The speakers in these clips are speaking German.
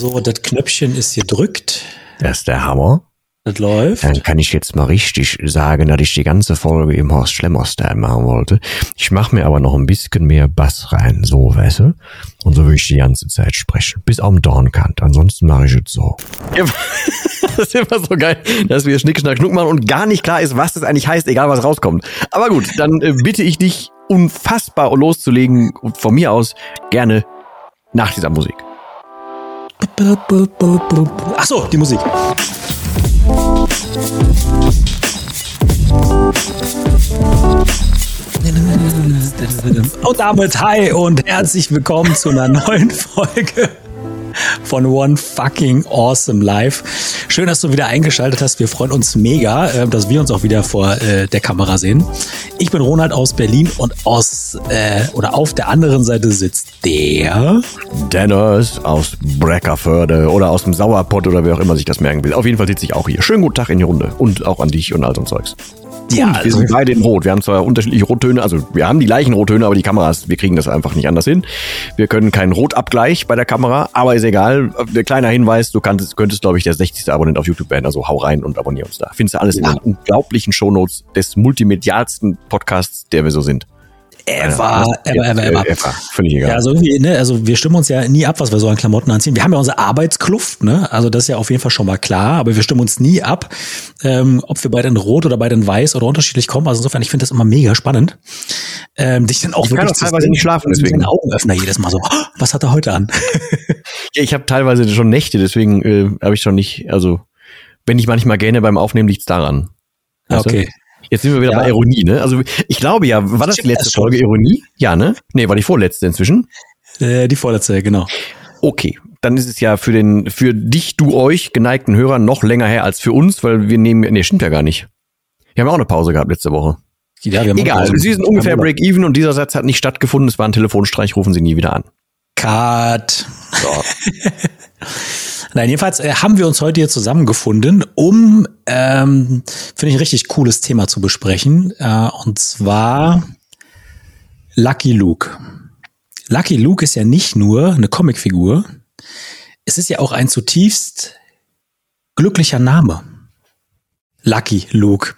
So, das Knöpfchen ist gedrückt. Das ist der Hammer. Das läuft. Dann kann ich jetzt mal richtig sagen, dass ich die ganze Folge im Horst Schlemmer-Style machen wollte. Ich mache mir aber noch ein bisschen mehr Bass rein, so, weißt du? Und so will ich die ganze Zeit sprechen. Bis am Dornkant. Ansonsten mache ich es so. das ist immer so geil, dass wir Schnick, Schnack, Schnuck machen und gar nicht klar ist, was das eigentlich heißt, egal was rauskommt. Aber gut, dann äh, bitte ich dich unfassbar loszulegen und von mir aus gerne nach dieser Musik. Ach so, die Musik. Und damit hi und herzlich willkommen zu einer neuen Folge von One Fucking Awesome Live. Schön, dass du wieder eingeschaltet hast. Wir freuen uns mega, äh, dass wir uns auch wieder vor äh, der Kamera sehen. Ich bin Ronald aus Berlin und aus äh, oder auf der anderen Seite sitzt der Dennis aus Breckerförde oder aus dem Sauerpott oder wer auch immer sich das merken will. Auf jeden Fall sitze ich auch hier. Schönen guten Tag in die Runde und auch an dich und all so ein Zeugs. Ja, und wir sind beide in Rot. Wir haben zwar unterschiedliche Rottöne, also wir haben die gleichen Rottöne, aber die Kameras, wir kriegen das einfach nicht anders hin. Wir können keinen Rotabgleich bei der Kamera, aber ist egal. Der kleiner Hinweis, du kannst, könntest, glaube ich, der 60. Abonnent auf YouTube werden. Also hau rein und abonnier uns da. Findest du alles ja. in den unglaublichen Shownotes des multimedialsten Podcasts, der wir so sind. Ever, ever, ever, ever, ever. Völlig egal. Ja, also irgendwie, ne, also wir stimmen uns ja nie ab, was wir so an Klamotten anziehen. Wir haben ja unsere Arbeitskluft, ne? Also das ist ja auf jeden Fall schon mal klar, aber wir stimmen uns nie ab, ähm, ob wir beide in Rot oder beide in Weiß oder unterschiedlich kommen. Also insofern, ich finde das immer mega spannend. Ähm, dich dann auch ich wirklich kann auch teilweise nicht schlafen, deswegen. Augenöffner jedes Mal so, oh, was hat er heute an? ja, ich habe teilweise schon Nächte, deswegen äh, habe ich schon nicht, also wenn ich manchmal gerne beim Aufnehmen, liegt's daran. Weißt okay. Du? Jetzt sind wir wieder ja. bei Ironie, ne? Also ich glaube ja, war das die letzte Folge Ironie? Ja, ne? Nee, war die vorletzte inzwischen? Äh, die vorletzte, genau. Okay, dann ist es ja für den, für dich, du, euch geneigten Hörer noch länger her als für uns, weil wir nehmen, nee, stimmt ja gar nicht. Wir haben auch eine Pause gehabt letzte Woche. Ja, Egal, Sie sind ungefähr Break-Even und dieser Satz hat nicht stattgefunden. Es war ein Telefonstreich, rufen Sie nie wieder an. Cut. So. Nein, jedenfalls äh, haben wir uns heute hier zusammengefunden, um, ähm, finde ich, ein richtig cooles Thema zu besprechen. Äh, und zwar Lucky Luke. Lucky Luke ist ja nicht nur eine Comicfigur, es ist ja auch ein zutiefst glücklicher Name. Lucky Luke.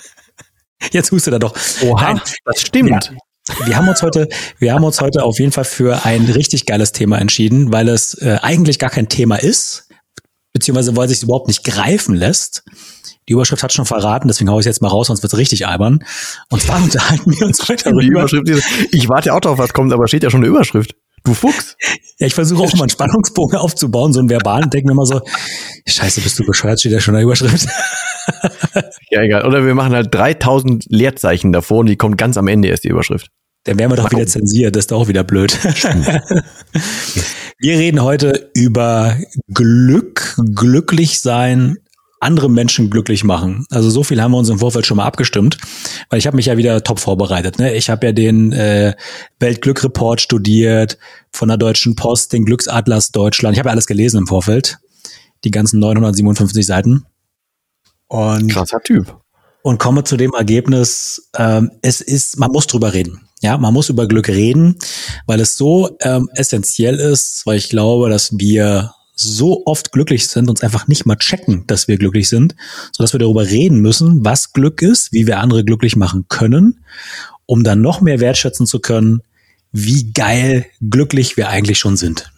Jetzt hustet er doch. Oha, Nein, das stimmt. Ja, wir haben uns heute, wir haben uns heute auf jeden Fall für ein richtig geiles Thema entschieden, weil es äh, eigentlich gar kein Thema ist, beziehungsweise weil es sich überhaupt nicht greifen lässt. Die Überschrift hat schon verraten, deswegen hau ich jetzt mal raus, sonst wird's richtig albern. Und zwar unterhalten wir uns heute darüber. Die Überschrift, ich warte ja auch drauf, was kommt, aber steht ja schon eine Überschrift. Du Fuchs. Ja, ich versuche auch mal einen Spannungsbogen aufzubauen, so einen verbalen, denke mir immer so, scheiße, bist du bescheuert, steht ja schon eine Überschrift. ja, egal. Oder wir machen halt 3000 Leerzeichen davor und die kommt ganz am Ende erst die Überschrift. Dann werden wir doch wieder zensiert, das ist doch auch wieder blöd. wir reden heute über Glück, glücklich sein, andere Menschen glücklich machen. Also so viel haben wir uns im Vorfeld schon mal abgestimmt, weil ich habe mich ja wieder top vorbereitet. Ne? Ich habe ja den äh, Weltglückreport studiert, von der Deutschen Post, den Glücksatlas Deutschland. Ich habe ja alles gelesen im Vorfeld, die ganzen 957 Seiten. Und, Krasser Typ. Und komme zu dem Ergebnis, ähm, es ist, man muss drüber reden. Ja, man muss über Glück reden, weil es so ähm, essentiell ist, weil ich glaube, dass wir so oft glücklich sind, uns einfach nicht mal checken, dass wir glücklich sind, so dass wir darüber reden müssen, was Glück ist, wie wir andere glücklich machen können, um dann noch mehr wertschätzen zu können, wie geil glücklich wir eigentlich schon sind.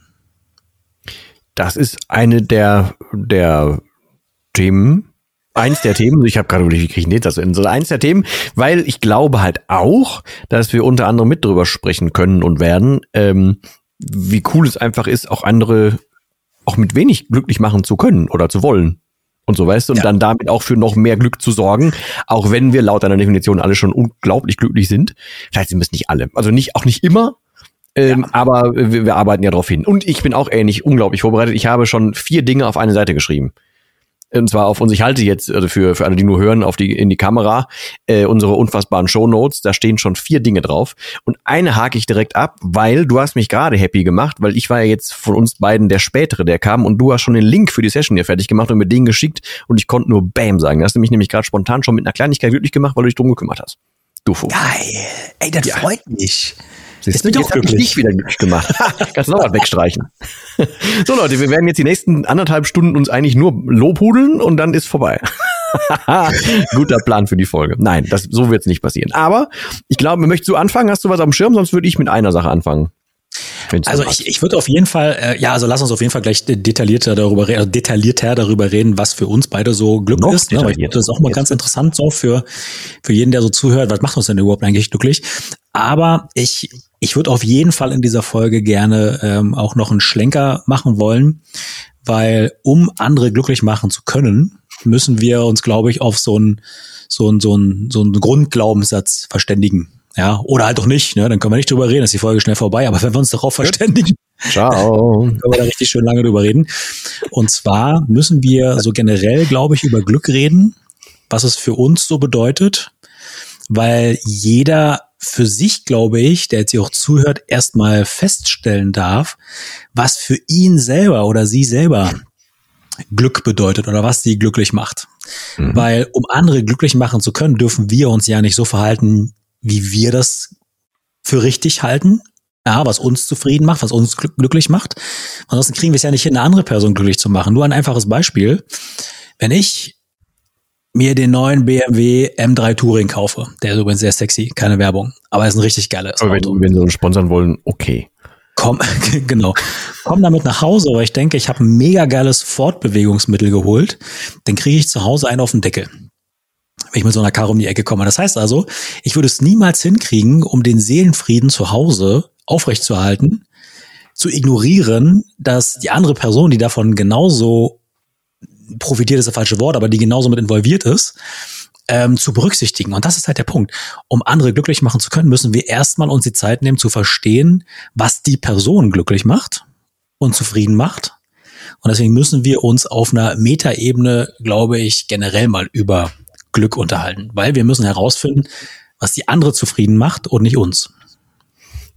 Das ist eine der, der Themen, eins der Themen, ich habe gerade überlegt, wie kriege ich nicht das in so eins der Themen, weil ich glaube halt auch, dass wir unter anderem mit drüber sprechen können und werden, ähm, wie cool es einfach ist, auch andere auch mit wenig glücklich machen zu können oder zu wollen. Und so weißt du, und ja. dann damit auch für noch mehr Glück zu sorgen, auch wenn wir laut einer Definition alle schon unglaublich glücklich sind. Vielleicht sind wir es nicht alle. Also nicht, auch nicht immer, ähm, ja. aber wir, wir, arbeiten ja darauf hin. Und ich bin auch ähnlich unglaublich vorbereitet. Ich habe schon vier Dinge auf eine Seite geschrieben und zwar auf uns, ich halte jetzt, also für, für alle, die nur hören, auf die, in die Kamera, äh, unsere unfassbaren Shownotes, da stehen schon vier Dinge drauf. Und eine hake ich direkt ab, weil du hast mich gerade happy gemacht, weil ich war ja jetzt von uns beiden der Spätere, der kam und du hast schon den Link für die Session hier fertig gemacht und mir den geschickt und ich konnte nur Bam sagen. Das hast du mich nämlich gerade spontan schon mit einer Kleinigkeit glücklich gemacht, weil du dich drum gekümmert hast. Du Fuchs. Geil. Ey, das ja. freut mich. Siehst jetzt habe ich dich wieder glücklich gemacht. Kannst du noch was wegstreichen. so Leute, wir werden jetzt die nächsten anderthalb Stunden uns eigentlich nur lobhudeln und dann ist vorbei. Guter Plan für die Folge. Nein, das, so wird es nicht passieren. Aber ich glaube, möchtest du anfangen? Hast du was am Schirm? Sonst würde ich mit einer Sache anfangen. Also ich, ich würde auf jeden Fall, äh, ja, also lass uns auf jeden Fall gleich detaillierter darüber reden, also detaillierter darüber reden, was für uns beide so Glück Noch ist. Ne? Aber ich glaube, das ist auch mal ganz interessant so für, für jeden, der so zuhört, was macht uns denn überhaupt eigentlich glücklich? Aber ich, ich würde auf jeden Fall in dieser Folge gerne ähm, auch noch einen Schlenker machen wollen, weil um andere glücklich machen zu können, müssen wir uns, glaube ich, auf so einen so einen so einen so einen Grundglaubenssatz verständigen. Ja, oder halt doch nicht, ne? Dann können wir nicht drüber reden, ist die Folge schnell vorbei. Aber wenn wir uns darauf verständigen, Ciao. können wir da richtig schön lange drüber reden. Und zwar müssen wir so generell, glaube ich, über Glück reden, was es für uns so bedeutet, weil jeder für sich, glaube ich, der jetzt hier auch zuhört, erstmal feststellen darf, was für ihn selber oder sie selber Glück bedeutet oder was sie glücklich macht. Mhm. Weil um andere glücklich machen zu können, dürfen wir uns ja nicht so verhalten, wie wir das für richtig halten. Ja, was uns zufrieden macht, was uns glücklich macht. Ansonsten kriegen wir es ja nicht hin, eine andere Person glücklich zu machen. Nur ein einfaches Beispiel. Wenn ich mir den neuen BMW M3 Touring kaufe, der ist übrigens sehr sexy, keine Werbung, aber ist ein richtig geiles aber Auto. Wenn, wenn sie uns sponsern wollen, okay. Komm, genau. Komm damit nach Hause, aber ich denke, ich habe ein mega geiles Fortbewegungsmittel geholt. Dann kriege ich zu Hause einen auf den Deckel wenn ich mit so einer Karre um die Ecke komme. Das heißt also, ich würde es niemals hinkriegen, um den Seelenfrieden zu Hause aufrechtzuerhalten, zu ignorieren, dass die andere Person, die davon genauso profitiert, ist das falsche Wort, aber die genauso mit involviert ist, ähm, zu berücksichtigen. Und das ist halt der Punkt. Um andere glücklich machen zu können, müssen wir erstmal uns die Zeit nehmen zu verstehen, was die Person glücklich macht und zufrieden macht. Und deswegen müssen wir uns auf einer Metaebene, glaube ich, generell mal über Glück unterhalten, weil wir müssen herausfinden, was die andere zufrieden macht und nicht uns.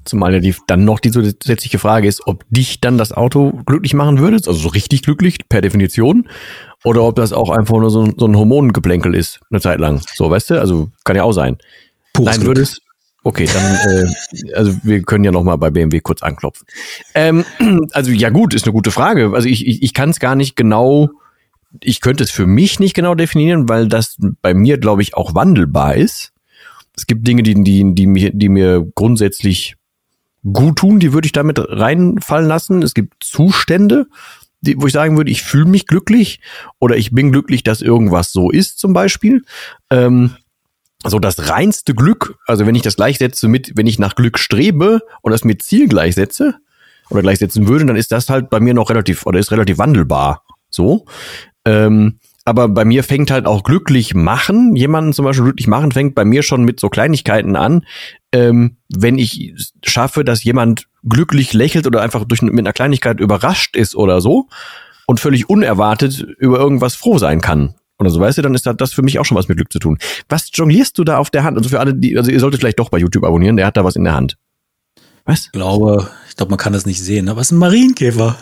Zumal ja die, dann noch die zusätzliche Frage ist, ob dich dann das Auto glücklich machen würde, also so richtig glücklich per Definition, oder ob das auch einfach nur so, so ein Hormongeplänkel ist, eine Zeit lang. So, weißt du? Also kann ja auch sein. Pures Nein, würde es. Okay, dann, äh, also wir können ja noch mal bei BMW kurz anklopfen. Ähm, also ja gut, ist eine gute Frage. Also ich, ich, ich kann es gar nicht genau ich könnte es für mich nicht genau definieren, weil das bei mir, glaube ich, auch wandelbar ist. Es gibt Dinge, die, die, die, mir, die mir grundsätzlich gut tun, die würde ich damit reinfallen lassen. Es gibt Zustände, die, wo ich sagen würde, ich fühle mich glücklich oder ich bin glücklich, dass irgendwas so ist, zum Beispiel. Ähm, so das reinste Glück, also wenn ich das gleichsetze mit, wenn ich nach Glück strebe und das mit Ziel gleichsetze oder gleichsetzen würde, dann ist das halt bei mir noch relativ oder ist relativ wandelbar. So. Ähm, aber bei mir fängt halt auch glücklich machen, jemanden zum Beispiel glücklich machen, fängt bei mir schon mit so Kleinigkeiten an. Ähm, wenn ich schaffe, dass jemand glücklich lächelt oder einfach durch, mit einer Kleinigkeit überrascht ist oder so und völlig unerwartet über irgendwas froh sein kann. Oder so, weißt du, dann ist das für mich auch schon was mit Glück zu tun. Was jonglierst du da auf der Hand? Also für alle, die, also ihr solltet vielleicht doch bei YouTube abonnieren, der hat da was in der Hand. Was? Ich glaube, ich glaube, man kann das nicht sehen, aber es ist ein Marienkäfer.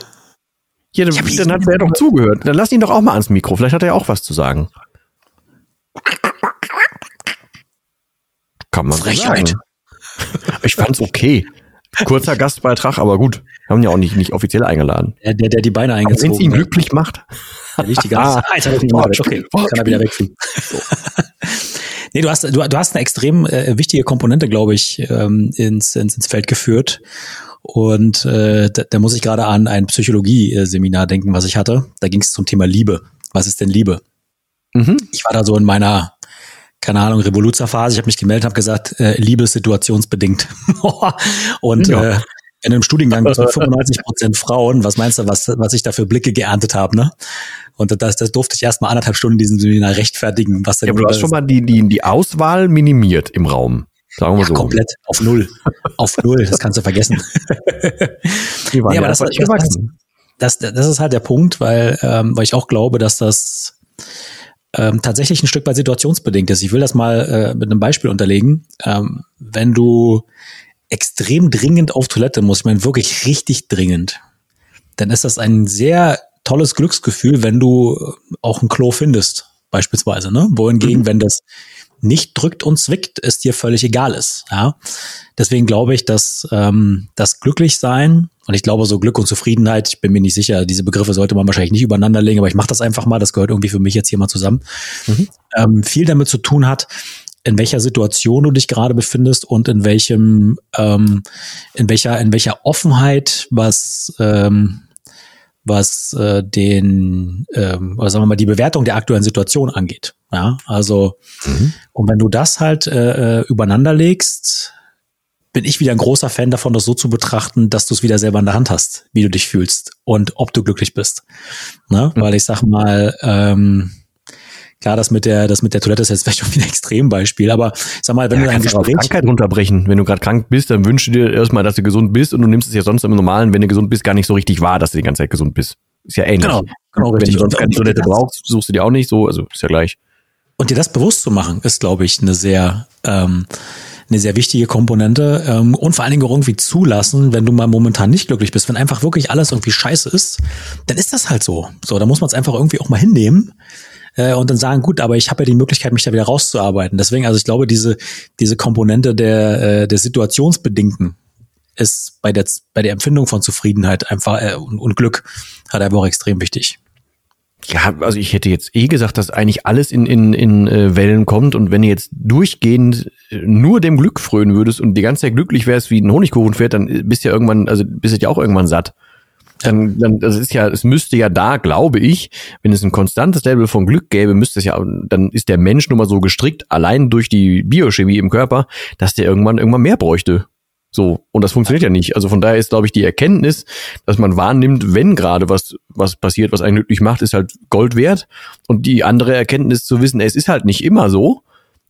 Ja, dann, dann hat er doch zugehört. Dann lass ihn doch auch mal ans Mikro. Vielleicht hat er ja auch was zu sagen. Kann man Frechheit. sagen. Ich fand's okay. Kurzer Gastbeitrag, aber gut. Haben ja auch nicht, nicht offiziell eingeladen. Der, der, der die Beine eingezogen Wenn es ihn glücklich macht. Der liegt die ganze ah, Zeit. Okay, kann er wieder wegfliegen. So. nee, du hast, du, du hast eine extrem äh, wichtige Komponente, glaube ich, ähm, ins, ins, ins Feld geführt. Und äh, da, da muss ich gerade an ein Psychologie-Seminar denken, was ich hatte. Da ging es zum Thema Liebe. Was ist denn Liebe? Mhm. Ich war da so in meiner, keine Ahnung, Revoluzerphase. Ich habe mich gemeldet, habe gesagt, äh, Liebe ist situationsbedingt. und ja. äh, in einem Studiengang mit 95 Prozent Frauen, was meinst du, was, was ich da für Blicke geerntet habe, ne? Und das, das durfte ich erst mal anderthalb Stunden in diesem Seminar rechtfertigen, was denn ja, aber du hast schon mal die, die, die Auswahl minimiert im Raum. Sagen wir ja, so. komplett auf null. auf null, das kannst du vergessen. Die waren nee, aber das, das, das, das, ist halt der Punkt, weil, ähm, weil ich auch glaube, dass das ähm, tatsächlich ein Stück weit situationsbedingt ist. Ich will das mal äh, mit einem Beispiel unterlegen. Ähm, wenn du extrem dringend auf Toilette musst, ich meine wirklich richtig dringend, dann ist das ein sehr tolles Glücksgefühl, wenn du auch ein Klo findest, beispielsweise. Ne? Wohingegen, mhm. wenn das nicht drückt und zwickt, es dir völlig egal ist. Ja? Deswegen glaube ich, dass ähm, das Glücklichsein und ich glaube so Glück und Zufriedenheit, ich bin mir nicht sicher, diese Begriffe sollte man wahrscheinlich nicht übereinander legen, aber ich mache das einfach mal, das gehört irgendwie für mich jetzt hier mal zusammen, mhm. ähm, viel damit zu tun hat, in welcher Situation du dich gerade befindest und in welchem, ähm, in welcher, in welcher Offenheit, was ähm, was äh, den, ähm, oder sagen wir mal, die Bewertung der aktuellen Situation angeht. Ja, also mhm. und wenn du das halt äh, äh, übereinander legst, bin ich wieder ein großer Fan davon, das so zu betrachten, dass du es wieder selber in der Hand hast, wie du dich fühlst und ob du glücklich bist. Ne? Mhm. Weil ich sag mal, ähm, Klar, das mit der, das mit der Toilette ist jetzt vielleicht schon wieder ein Extrembeispiel, aber sag mal, wenn ja, du ein Gespräch. Krankheit runterbrechen. Wenn du gerade krank bist, dann wünschst du dir erstmal, dass du gesund bist und du nimmst es ja sonst im Normalen, wenn du gesund bist, gar nicht so richtig wahr, dass du die ganze Zeit gesund bist. Ist ja ähnlich. Genau, genau wenn richtig. du sonst keine Toilette brauchst, suchst du die auch nicht so, also ist ja gleich. Und dir das bewusst zu machen, ist, glaube ich, eine sehr, ähm, eine sehr wichtige Komponente ähm, und vor allen Dingen auch irgendwie zulassen, wenn du mal momentan nicht glücklich bist, wenn einfach wirklich alles irgendwie scheiße ist, dann ist das halt so. So, da muss man es einfach irgendwie auch mal hinnehmen äh, und dann sagen, gut, aber ich habe ja die Möglichkeit, mich da wieder rauszuarbeiten. Deswegen, also ich glaube, diese, diese Komponente der, äh, der Situationsbedingten ist bei der, bei der Empfindung von Zufriedenheit einfach äh, und, und Glück halt einfach auch extrem wichtig. Ja, also ich hätte jetzt eh gesagt, dass eigentlich alles in, in, in äh, Wellen kommt und wenn du jetzt durchgehend äh, nur dem Glück frönen würdest und die ganze Zeit glücklich wärst wie ein Honigkuchenpferd, dann bist du ja irgendwann, also bist du ja auch irgendwann satt dann, dann das ist ja, es müsste ja da, glaube ich, wenn es ein konstantes Level von Glück gäbe, müsste es ja, dann ist der Mensch nun mal so gestrickt, allein durch die Biochemie im Körper, dass der irgendwann irgendwann mehr bräuchte. So, und das funktioniert ja nicht. Also von daher ist, glaube ich, die Erkenntnis, dass man wahrnimmt, wenn gerade was, was passiert, was einen glücklich macht, ist halt Gold wert. Und die andere Erkenntnis zu wissen, es ist halt nicht immer so,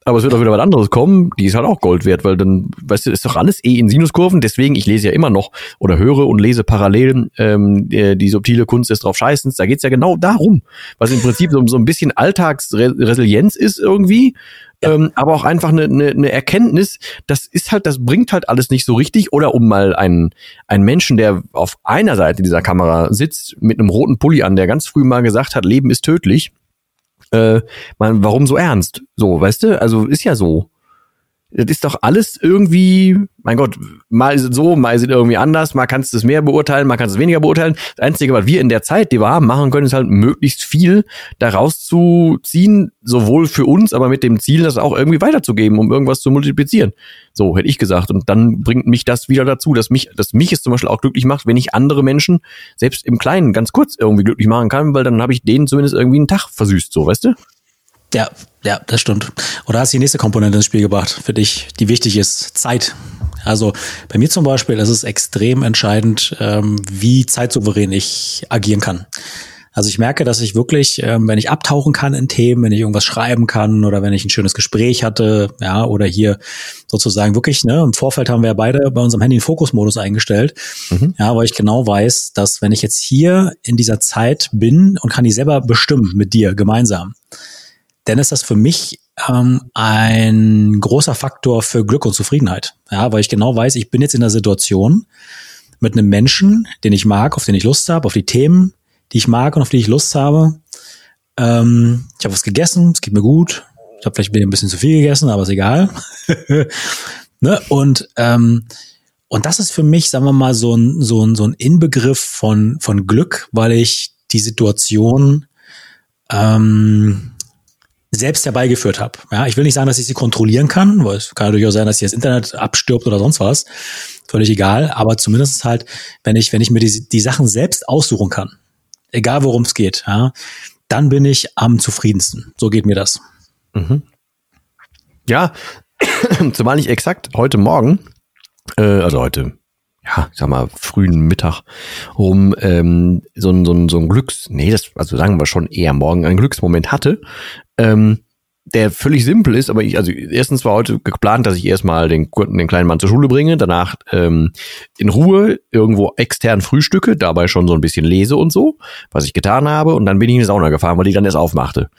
aber es wird auch wieder was anderes kommen, die ist halt auch Gold wert, weil dann, weißt du, ist doch alles eh in Sinuskurven, deswegen, ich lese ja immer noch oder höre und lese parallel ähm, die, die subtile Kunst des drauf Scheißens, da geht's ja genau darum, was im Prinzip so, so ein bisschen Alltagsresilienz ist irgendwie, ja. ähm, aber auch einfach eine, eine, eine Erkenntnis, das ist halt, das bringt halt alles nicht so richtig. Oder um mal einen, einen Menschen, der auf einer Seite dieser Kamera sitzt, mit einem roten Pulli an, der ganz früh mal gesagt hat, Leben ist tödlich, äh, man, warum so ernst? So, weißt du? Also ist ja so. Das ist doch alles irgendwie, mein Gott, mal ist es so, mal ist es irgendwie anders, mal kannst du es mehr beurteilen, mal kannst du es weniger beurteilen. Das Einzige, was wir in der Zeit, die wir haben, machen können, ist halt möglichst viel daraus zu ziehen, sowohl für uns, aber mit dem Ziel, das auch irgendwie weiterzugeben, um irgendwas zu multiplizieren. So hätte ich gesagt. Und dann bringt mich das wieder dazu, dass mich, dass mich es zum Beispiel auch glücklich macht, wenn ich andere Menschen selbst im Kleinen ganz kurz irgendwie glücklich machen kann, weil dann habe ich denen zumindest irgendwie einen Tag versüßt, so, weißt du? Ja, ja, das stimmt. Oder hast du die nächste Komponente ins Spiel gebracht, für dich, die wichtig ist? Zeit. Also bei mir zum Beispiel ist es extrem entscheidend, ähm, wie zeitsouverän ich agieren kann. Also ich merke, dass ich wirklich, ähm, wenn ich abtauchen kann in Themen, wenn ich irgendwas schreiben kann oder wenn ich ein schönes Gespräch hatte, ja, oder hier sozusagen wirklich, ne, im Vorfeld haben wir ja beide bei unserem Handy einen Fokusmodus eingestellt, mhm. ja, weil ich genau weiß, dass wenn ich jetzt hier in dieser Zeit bin und kann die selber bestimmen mit dir gemeinsam, dann ist das für mich ähm, ein großer Faktor für Glück und Zufriedenheit. Ja, weil ich genau weiß, ich bin jetzt in der Situation mit einem Menschen, den ich mag, auf den ich Lust habe, auf die Themen, die ich mag und auf die ich Lust habe. Ähm, ich habe was gegessen, es geht mir gut. Ich habe vielleicht ein bisschen zu viel gegessen, aber ist egal. ne? Und ähm, und das ist für mich, sagen wir mal, so ein, so ein, so ein Inbegriff von, von Glück, weil ich die Situation ähm, selbst herbeigeführt habe. Ja, ich will nicht sagen, dass ich sie kontrollieren kann, weil es kann durchaus sein, dass hier das Internet abstirbt oder sonst was. Völlig egal. Aber zumindest halt, wenn ich, wenn ich mir die, die Sachen selbst aussuchen kann, egal worum es geht, ja, dann bin ich am zufriedensten. So geht mir das. Mhm. Ja, zumal ich exakt heute Morgen, äh, also heute ja, ich sag mal, frühen Mittag rum ähm, so ein, so ein, so ein Glücks, nee, das, also sagen wir schon eher morgen, einen Glücksmoment hatte, ähm, der völlig simpel ist, aber ich, also erstens war heute geplant, dass ich erstmal den, den kleinen Mann zur Schule bringe, danach ähm, in Ruhe irgendwo extern frühstücke, dabei schon so ein bisschen lese und so, was ich getan habe, und dann bin ich in die Sauna gefahren, weil die dann erst aufmachte.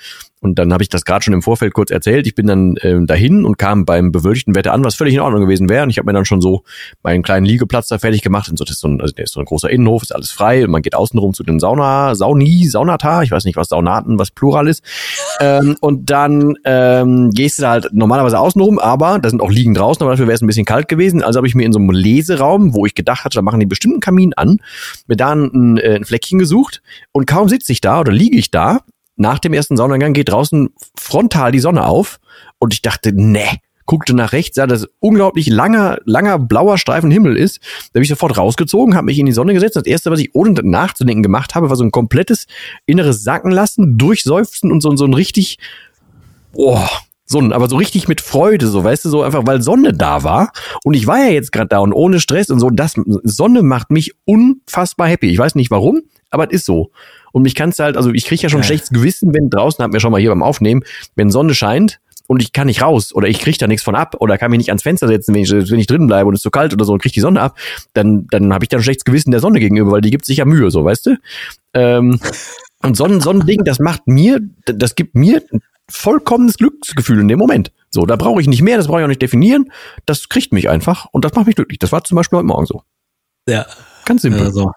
Und dann habe ich das gerade schon im Vorfeld kurz erzählt. Ich bin dann ähm, dahin und kam beim bewölkten Wetter an, was völlig in Ordnung gewesen wäre. Und ich habe mir dann schon so meinen kleinen Liegeplatz da fertig gemacht. Und so, das ist so ein, also der ist so ein großer Innenhof, ist alles frei. Und man geht außenrum zu den Sauna, Sauni, Saunata, ich weiß nicht, was Saunaten, was Plural ist. ähm, und dann ähm, gehst du da halt normalerweise außenrum, aber da sind auch Liegen draußen, aber dafür wäre es ein bisschen kalt gewesen. Also habe ich mir in so einem Leseraum, wo ich gedacht hatte, da machen die bestimmten Kamin an, mir da ein, äh, ein Fleckchen gesucht. Und kaum sitze ich da oder liege ich da, nach dem ersten Sonnengang geht draußen frontal die Sonne auf und ich dachte, ne, guckte nach rechts, sah, dass unglaublich langer, langer blauer Streifen Himmel ist. Da bin ich sofort rausgezogen, habe mich in die Sonne gesetzt. Das erste, was ich ohne nachzudenken gemacht habe, war so ein komplettes inneres Sacken lassen, durchseufzen und so, so ein richtig, boah, so ein, aber so richtig mit Freude, so, weißt du, so einfach, weil Sonne da war. Und ich war ja jetzt gerade da und ohne Stress und so. Das Sonne macht mich unfassbar happy. Ich weiß nicht warum, aber es ist so. Und mich kannst du halt, also ich kriege ja schon ja. schlechtes Gewissen, wenn draußen, hat mir schon mal hier beim Aufnehmen, wenn Sonne scheint und ich kann nicht raus oder ich kriege da nichts von ab oder kann mich nicht ans Fenster setzen, wenn ich, wenn ich drin bleibe und es ist zu so kalt oder so und kriege die Sonne ab, dann, dann habe ich dann schlechtes Gewissen der Sonne gegenüber, weil die gibt sich ja Mühe, so, weißt du? Ähm, und so ein, so ein Ding, das macht mir, das gibt mir ein vollkommenes Glücksgefühl in dem Moment. So, da brauche ich nicht mehr, das brauche ich auch nicht definieren. Das kriegt mich einfach und das macht mich glücklich. Das war zum Beispiel heute Morgen so. Ja, Ganz simpel. so.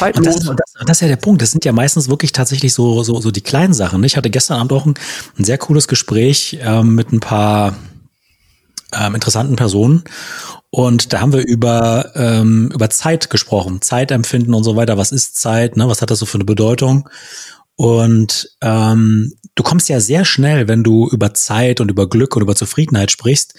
Und das, und das, das, ist ja der Punkt. Das sind ja meistens wirklich tatsächlich so, so, so die kleinen Sachen. Ich hatte gestern Abend auch ein, ein sehr cooles Gespräch ähm, mit ein paar ähm, interessanten Personen. Und da haben wir über, ähm, über Zeit gesprochen, Zeitempfinden und so weiter. Was ist Zeit? Ne? Was hat das so für eine Bedeutung? Und ähm, du kommst ja sehr schnell, wenn du über Zeit und über Glück und über Zufriedenheit sprichst,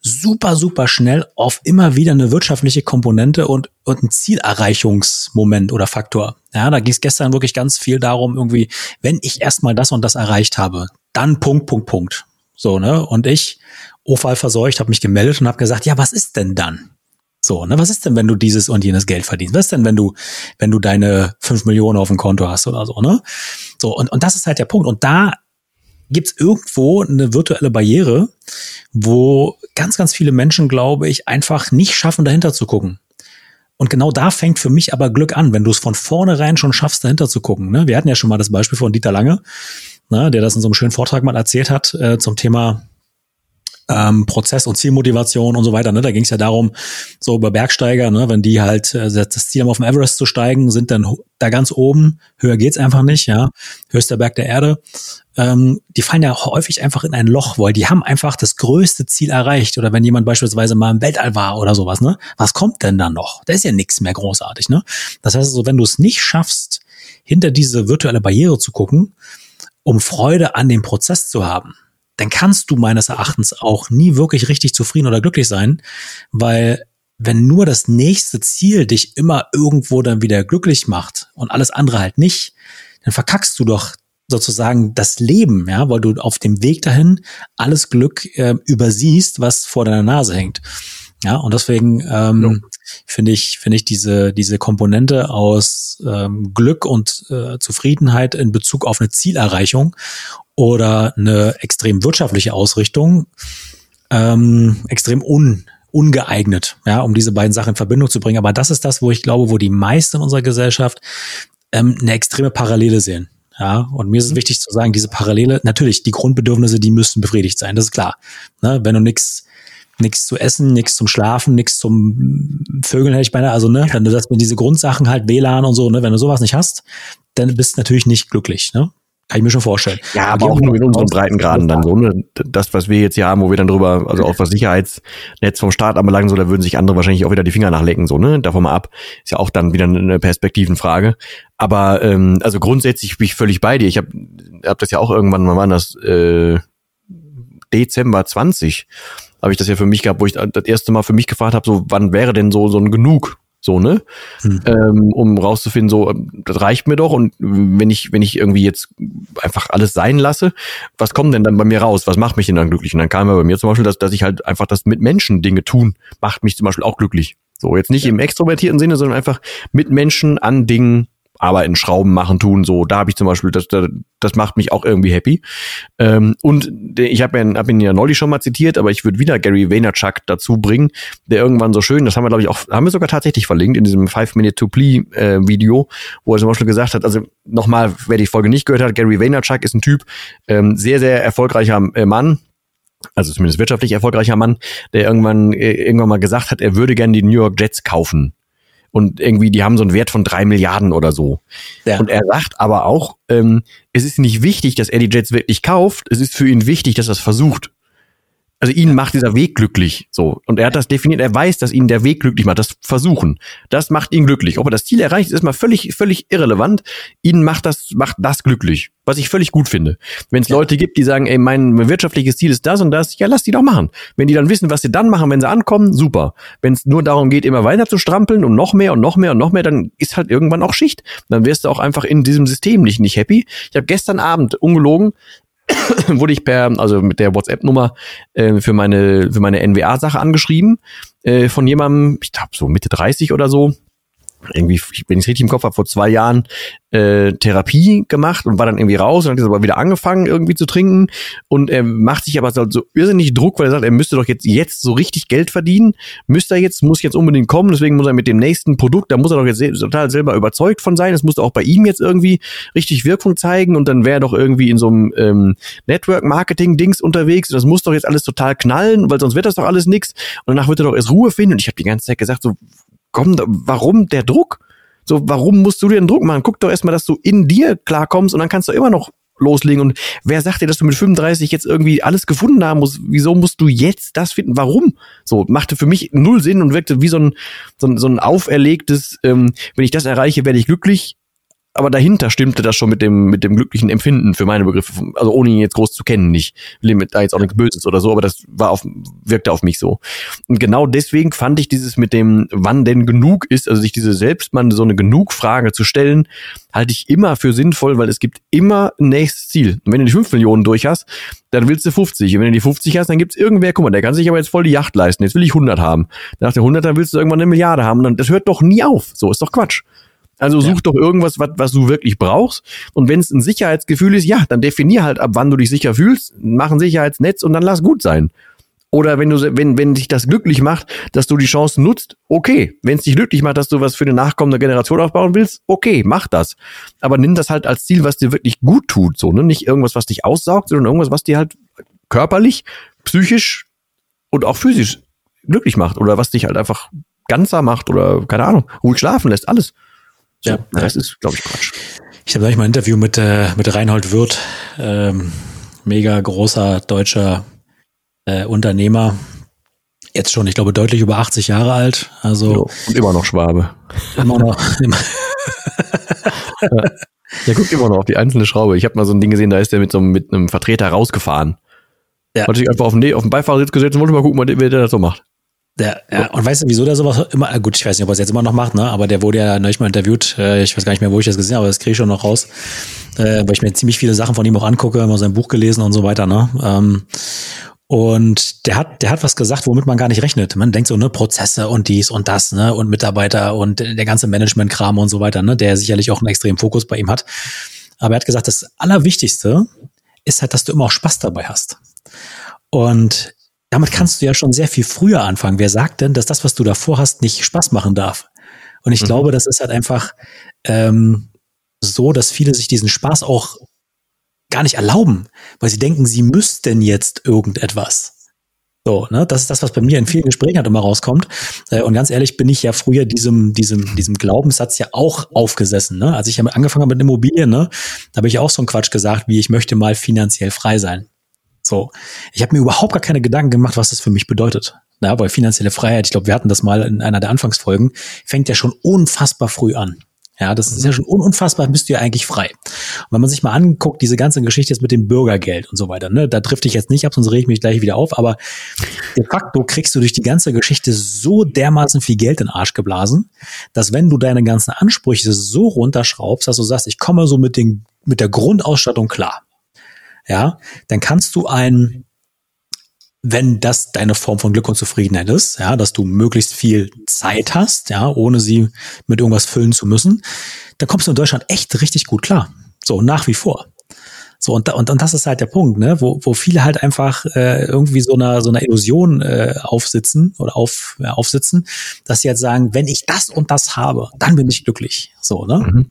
super, super schnell auf immer wieder eine wirtschaftliche Komponente und, und ein Zielerreichungsmoment oder Faktor. Ja, da ging es gestern wirklich ganz viel darum, irgendwie, wenn ich erstmal das und das erreicht habe, dann Punkt, Punkt, Punkt. So, ne? Und ich, Ofall verseucht, habe mich gemeldet und habe gesagt, ja, was ist denn dann? So, ne, was ist denn, wenn du dieses und jenes Geld verdienst? Was ist denn, wenn du, wenn du deine fünf Millionen auf dem Konto hast oder so, ne? So, und, und das ist halt der Punkt. Und da gibt es irgendwo eine virtuelle Barriere, wo ganz, ganz viele Menschen, glaube ich, einfach nicht schaffen, dahinter zu gucken. Und genau da fängt für mich aber Glück an, wenn du es von vornherein schon schaffst, dahinter zu gucken. Ne? Wir hatten ja schon mal das Beispiel von Dieter Lange, ne, der das in so einem schönen Vortrag mal erzählt hat äh, zum Thema ähm, Prozess und Zielmotivation und so weiter. Ne? Da ging es ja darum, so über Bergsteiger, ne? wenn die halt äh, das Ziel haben, auf dem Everest zu steigen, sind dann da ganz oben, höher geht's einfach nicht, ja, höchster Berg der Erde. Ähm, die fallen ja häufig einfach in ein Loch, weil die haben einfach das größte Ziel erreicht. Oder wenn jemand beispielsweise mal im Weltall war oder sowas, ne? Was kommt denn dann noch? Da ist ja nichts mehr großartig, ne? Das heißt also, wenn du es nicht schaffst, hinter diese virtuelle Barriere zu gucken, um Freude an dem Prozess zu haben, dann kannst du meines Erachtens auch nie wirklich richtig zufrieden oder glücklich sein, weil wenn nur das nächste Ziel dich immer irgendwo dann wieder glücklich macht und alles andere halt nicht, dann verkackst du doch sozusagen das Leben, ja, weil du auf dem Weg dahin alles Glück äh, übersiehst, was vor deiner Nase hängt. Ja, und deswegen ähm. Finde ich, finde ich diese, diese Komponente aus ähm, Glück und äh, Zufriedenheit in Bezug auf eine Zielerreichung oder eine extrem wirtschaftliche Ausrichtung ähm, extrem un, ungeeignet, ja, um diese beiden Sachen in Verbindung zu bringen. Aber das ist das, wo ich glaube, wo die meisten in unserer Gesellschaft ähm, eine extreme Parallele sehen. Ja, und mir ist es mhm. wichtig zu sagen, diese Parallele, natürlich, die Grundbedürfnisse, die müssen befriedigt sein, das ist klar. Ne, wenn du nichts nichts zu essen, nichts zum Schlafen, nichts zum Vögeln hätte ich beinahe. Also, ne, wenn du das mit diese Grundsachen halt WLAN und so, ne, wenn du sowas nicht hast, dann bist du natürlich nicht glücklich, ne? Kann ich mir schon vorstellen. Ja, aber, aber auch nur in unseren Breitengraden dann so. Ne? Das, was wir jetzt hier haben, wo wir dann drüber, also auch was Sicherheitsnetz vom Staat anbelangt, so, da würden sich andere wahrscheinlich auch wieder die Finger nachlecken, so, ne? Davon mal ab. Ist ja auch dann wieder eine Perspektivenfrage. Aber ähm, also grundsätzlich bin ich völlig bei dir. Ich habe hab das ja auch irgendwann, wann war das? Äh, Dezember 20 habe ich das ja für mich gehabt, wo ich das erste Mal für mich gefragt habe, so wann wäre denn so so ein genug so ne, hm. ähm, um rauszufinden, so das reicht mir doch und wenn ich wenn ich irgendwie jetzt einfach alles sein lasse, was kommt denn dann bei mir raus? Was macht mich denn dann glücklich? Und dann kam ja bei mir zum Beispiel, dass dass ich halt einfach das mit Menschen Dinge tun macht mich zum Beispiel auch glücklich. So jetzt nicht ja. im extrovertierten Sinne, sondern einfach mit Menschen an Dingen arbeiten, Schrauben machen, tun, so. Da habe ich zum Beispiel, das, das, macht mich auch irgendwie happy. Ähm, und ich habe hab ihn ja neulich schon mal zitiert, aber ich würde wieder Gary Vaynerchuk dazu bringen, der irgendwann so schön, das haben wir glaube ich auch, haben wir sogar tatsächlich verlinkt in diesem Five Minute to Plea äh, Video, wo er zum Beispiel gesagt hat, also nochmal, wer die Folge nicht gehört hat, Gary Vaynerchuk ist ein Typ, ähm, sehr, sehr erfolgreicher äh, Mann, also zumindest wirtschaftlich erfolgreicher Mann, der irgendwann äh, irgendwann mal gesagt hat, er würde gerne die New York Jets kaufen. Und irgendwie, die haben so einen Wert von drei Milliarden oder so. Ja. Und er sagt aber auch, ähm, es ist nicht wichtig, dass er die Jets wirklich kauft, es ist für ihn wichtig, dass er es versucht. Also ihn macht dieser Weg glücklich, so. Und er hat das definiert, er weiß, dass ihn der Weg glücklich macht, das Versuchen. Das macht ihn glücklich. Ob er das Ziel erreicht, ist mal völlig, völlig irrelevant. Ihn macht das, macht das glücklich. Was ich völlig gut finde. Wenn es. Leute gibt, die sagen, ey, mein wirtschaftliches Ziel ist das und das, ja, lass die doch machen. Wenn die dann wissen, was sie dann machen, wenn sie ankommen, super. Wenn es nur darum geht, immer weiter zu strampeln und noch mehr und noch mehr und noch mehr, dann ist halt irgendwann auch Schicht. Dann wirst du auch einfach in diesem System nicht, nicht happy. Ich habe gestern Abend, ungelogen, wurde ich per, also mit der WhatsApp-Nummer äh, für meine, für meine NWA-Sache angeschrieben äh, von jemandem, ich glaube so Mitte 30 oder so, irgendwie, wenn ich es richtig im Kopf habe, vor zwei Jahren äh, Therapie gemacht und war dann irgendwie raus und hat jetzt aber wieder angefangen irgendwie zu trinken. Und er macht sich aber so, so irrsinnig Druck, weil er sagt, er müsste doch jetzt jetzt so richtig Geld verdienen, müsste er jetzt, muss jetzt unbedingt kommen, deswegen muss er mit dem nächsten Produkt, da muss er doch jetzt total selber überzeugt von sein, es muss auch bei ihm jetzt irgendwie richtig Wirkung zeigen und dann wäre er doch irgendwie in so einem ähm, Network-Marketing-Dings unterwegs. Und das muss doch jetzt alles total knallen, weil sonst wird das doch alles nix. Und danach wird er doch erst Ruhe finden. Und ich habe die ganze Zeit gesagt, so komm, warum der Druck? So, warum musst du dir den Druck machen? Guck doch erstmal, dass du in dir klarkommst und dann kannst du immer noch loslegen. Und wer sagt dir, dass du mit 35 jetzt irgendwie alles gefunden haben musst? Wieso musst du jetzt das finden? Warum? So, machte für mich null Sinn und wirkte wie so ein, so ein, so ein auferlegtes, ähm, wenn ich das erreiche, werde ich glücklich aber dahinter stimmte das schon mit dem, mit dem glücklichen Empfinden für meine Begriffe, also ohne ihn jetzt groß zu kennen, nicht, will ihm da jetzt auch nichts Böses oder so, aber das war auf, wirkte auf mich so. Und genau deswegen fand ich dieses mit dem, wann denn genug ist, also sich diese selbst mal so eine Genug-Frage zu stellen, halte ich immer für sinnvoll, weil es gibt immer ein nächstes Ziel. Und wenn du die 5 Millionen durch hast, dann willst du 50. Und wenn du die 50 hast, dann gibt's irgendwer, guck mal, der kann sich aber jetzt voll die Yacht leisten. Jetzt will ich 100 haben. Nach der 100 dann willst du irgendwann eine Milliarde haben. Und dann, das hört doch nie auf. So ist doch Quatsch. Also such ja. doch irgendwas, was, was du wirklich brauchst. Und wenn es ein Sicherheitsgefühl ist, ja, dann definier halt, ab wann du dich sicher fühlst, mach ein Sicherheitsnetz und dann lass gut sein. Oder wenn du, wenn, wenn dich das glücklich macht, dass du die Chance nutzt, okay. Wenn es dich glücklich macht, dass du was für eine nachkommende Generation aufbauen willst, okay, mach das. Aber nimm das halt als Ziel, was dir wirklich gut tut, so, ne? Nicht irgendwas, was dich aussaugt, sondern irgendwas, was dir halt körperlich, psychisch und auch physisch glücklich macht oder was dich halt einfach ganzer macht oder keine Ahnung, ruhig schlafen lässt, alles. So, ja, das ist, glaube ich, Quatsch. Ich habe gleich mal ein Interview mit, äh, mit Reinhold Wirth, ähm, mega großer deutscher äh, Unternehmer. Jetzt schon, ich glaube, deutlich über 80 Jahre alt. Also jo, und immer noch Schwabe. Immer noch. Immer. ja. Der guckt immer noch auf die einzelne Schraube. Ich habe mal so ein Ding gesehen, da ist der mit so einem, mit einem Vertreter rausgefahren. Ja. Hat sich einfach auf den, auf den Beifahrersitz gesetzt und wollte mal gucken, wie der das so macht. Der, ja, und weißt du, wieso der sowas immer, gut, ich weiß nicht, ob er es jetzt immer noch macht, ne, aber der wurde ja neulich mal interviewt, äh, ich weiß gar nicht mehr, wo ich das gesehen habe, aber das kriege ich schon noch raus, äh, weil ich mir ziemlich viele Sachen von ihm auch angucke, immer sein Buch gelesen und so weiter, ne, ähm, und der hat, der hat was gesagt, womit man gar nicht rechnet. Man denkt so, ne, Prozesse und dies und das, ne, und Mitarbeiter und der ganze Management-Kram und so weiter, ne, der sicherlich auch einen extremen Fokus bei ihm hat. Aber er hat gesagt, das Allerwichtigste ist halt, dass du immer auch Spaß dabei hast. Und damit kannst du ja schon sehr viel früher anfangen. Wer sagt denn, dass das, was du davor hast, nicht Spaß machen darf? Und ich mhm. glaube, das ist halt einfach ähm, so, dass viele sich diesen Spaß auch gar nicht erlauben, weil sie denken, sie müssten jetzt irgendetwas. So, ne, das ist das, was bei mir in vielen Gesprächen halt immer rauskommt. Äh, und ganz ehrlich bin ich ja früher diesem, diesem, diesem Glaubenssatz ja auch aufgesessen. Ne? Als ich angefangen habe mit Immobilien, ne, da habe ich auch so einen Quatsch gesagt, wie ich möchte mal finanziell frei sein. So, ich habe mir überhaupt gar keine Gedanken gemacht, was das für mich bedeutet. Ja, weil finanzielle Freiheit, ich glaube, wir hatten das mal in einer der Anfangsfolgen, fängt ja schon unfassbar früh an. Ja, das ist ja schon unfassbar, bist du ja eigentlich frei. Und wenn man sich mal anguckt, diese ganze Geschichte jetzt mit dem Bürgergeld und so weiter, ne, da trifft dich jetzt nicht ab, sonst rege ich mich gleich wieder auf, aber de facto kriegst du durch die ganze Geschichte so dermaßen viel Geld in den Arsch geblasen, dass wenn du deine ganzen Ansprüche so runterschraubst, dass du sagst, ich komme so mit den, mit der Grundausstattung klar ja, dann kannst du ein wenn das deine Form von Glück und Zufriedenheit ist, ja, dass du möglichst viel Zeit hast, ja, ohne sie mit irgendwas füllen zu müssen, dann kommst du in Deutschland echt richtig gut klar. So, nach wie vor. So, und, und, und das ist halt der Punkt, ne, wo, wo viele halt einfach äh, irgendwie so einer so einer Illusion äh, aufsitzen oder auf, ja, aufsitzen, dass sie jetzt sagen, wenn ich das und das habe, dann bin ich glücklich. So, ne? Mhm.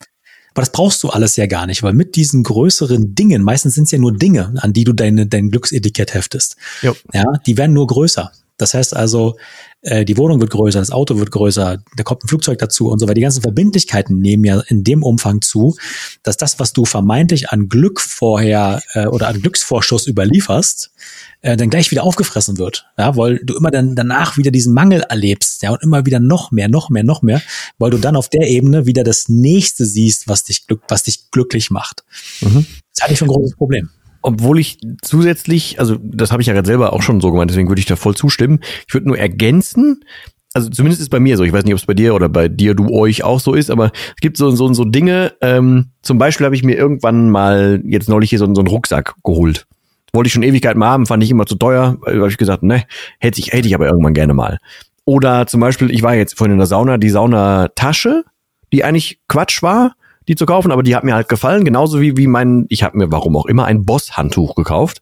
Aber das brauchst du alles ja gar nicht, weil mit diesen größeren Dingen, meistens sind es ja nur Dinge, an die du deine, dein Glücksetikett heftest. Jo. Ja, die werden nur größer. Das heißt also, äh, die Wohnung wird größer, das Auto wird größer, da kommt ein Flugzeug dazu und so weiter. Die ganzen Verbindlichkeiten nehmen ja in dem Umfang zu, dass das, was du vermeintlich an Glück vorher äh, oder an Glücksvorschuss überlieferst, äh, dann gleich wieder aufgefressen wird. Ja, weil du immer dann danach wieder diesen Mangel erlebst, ja, und immer wieder noch mehr, noch mehr, noch mehr, weil du dann auf der Ebene wieder das nächste siehst, was dich glück, was dich glücklich macht. Mhm. Das halte ich für ein großes Problem obwohl ich zusätzlich, also das habe ich ja gerade selber auch schon so gemeint, deswegen würde ich da voll zustimmen. Ich würde nur ergänzen, also zumindest ist bei mir so, ich weiß nicht, ob es bei dir oder bei dir, du euch auch so ist, aber es gibt so so so Dinge. Ähm, zum Beispiel habe ich mir irgendwann mal jetzt neulich hier so, so einen Rucksack geholt. Wollte ich schon Ewigkeit mal haben, fand ich immer zu teuer. Habe ich gesagt, ne, hätte ich hätte ich aber irgendwann gerne mal. Oder zum Beispiel, ich war jetzt vorhin in der Sauna, die Saunatasche, die eigentlich Quatsch war, die zu kaufen, aber die hat mir halt gefallen, genauso wie, wie mein, ich habe mir, warum auch immer, ein Boss-Handtuch gekauft,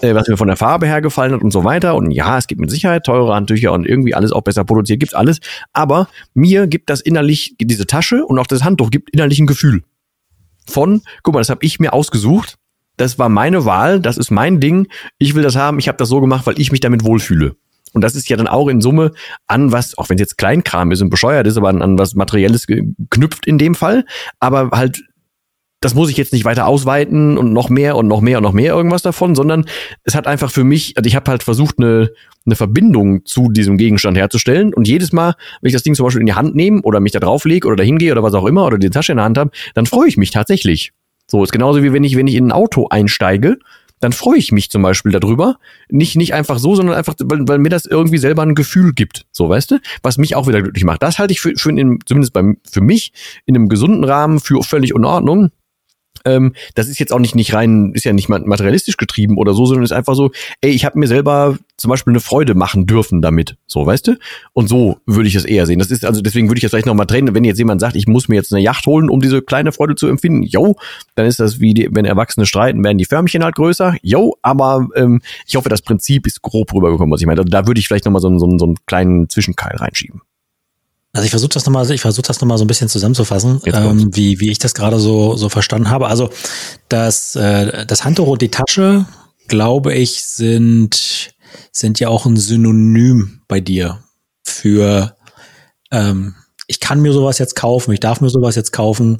äh, was mir von der Farbe her gefallen hat und so weiter. Und ja, es gibt mit Sicherheit teure Handtücher und irgendwie alles auch besser produziert, gibt's alles. Aber mir gibt das innerlich, diese Tasche und auch das Handtuch gibt innerlich ein Gefühl. Von, guck mal, das habe ich mir ausgesucht. Das war meine Wahl, das ist mein Ding. Ich will das haben, ich habe das so gemacht, weil ich mich damit wohlfühle. Und das ist ja dann auch in Summe an was, auch wenn es jetzt Kleinkram ist und bescheuert ist, aber an, an was Materielles geknüpft in dem Fall. Aber halt das muss ich jetzt nicht weiter ausweiten und noch mehr und noch mehr und noch mehr irgendwas davon, sondern es hat einfach für mich, also ich habe halt versucht, eine, eine Verbindung zu diesem Gegenstand herzustellen. Und jedes Mal, wenn ich das Ding zum Beispiel in die Hand nehme oder mich da drauf lege oder da hingehe oder was auch immer oder die Tasche in der Hand habe, dann freue ich mich tatsächlich. So ist genauso wie wenn ich, wenn ich in ein Auto einsteige dann freue ich mich zum Beispiel darüber. Nicht, nicht einfach so, sondern einfach, weil, weil mir das irgendwie selber ein Gefühl gibt. So, weißt du? Was mich auch wieder glücklich macht. Das halte ich für, für in, zumindest beim, für mich in einem gesunden Rahmen für völlig in Ordnung. Ähm, das ist jetzt auch nicht, nicht rein, ist ja nicht materialistisch getrieben oder so, sondern ist einfach so, ey, ich habe mir selber zum Beispiel eine Freude machen dürfen damit. So, weißt du? Und so würde ich es eher sehen. Das ist, also deswegen würde ich jetzt vielleicht nochmal trennen, wenn jetzt jemand sagt, ich muss mir jetzt eine Yacht holen, um diese kleine Freude zu empfinden, yo, dann ist das wie die, wenn Erwachsene streiten, werden die Förmchen halt größer, yo, aber ähm, ich hoffe, das Prinzip ist grob rübergekommen, was ich meine. Also da würde ich vielleicht nochmal so, so, so einen kleinen Zwischenkeil reinschieben. Also ich versuche das nochmal, ich versuche das nochmal so ein bisschen zusammenzufassen, ähm, wie, wie ich das gerade so, so verstanden habe. Also das, äh, das Handtuch und die Tasche, glaube ich, sind, sind ja auch ein Synonym bei dir für ähm, ich kann mir sowas jetzt kaufen, ich darf mir sowas jetzt kaufen,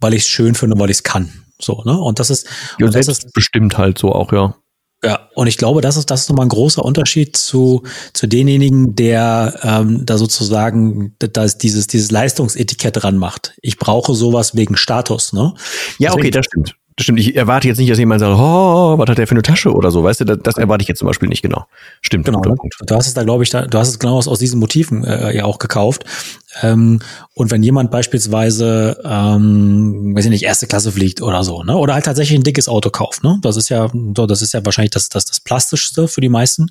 weil ich es schön finde, weil ich es kann. So, ne? Und das ist. Ja, und das ist bestimmt halt so auch, ja. Ja, und ich glaube, das ist, das ist nochmal ein großer Unterschied zu, zu denjenigen, der ähm, da sozusagen das, dieses, dieses Leistungsetikett dran macht. Ich brauche sowas wegen Status, ne? Ja, Deswegen, okay, das stimmt. Das stimmt. Ich erwarte jetzt nicht, dass jemand sagt, oh, was hat der für eine Tasche oder so, weißt du? Das, das erwarte ich jetzt zum Beispiel nicht genau. Stimmt. Genau. Ne? Du hast es da, glaube ich, da, du hast es genau aus, aus diesen Motiven äh, ja auch gekauft. Ähm, und wenn jemand beispielsweise, ähm, weiß ich nicht, erste Klasse fliegt oder so, ne? Oder halt tatsächlich ein dickes Auto kauft, ne? Das ist ja, das ist ja wahrscheinlich das, das, das Plastischste für die meisten,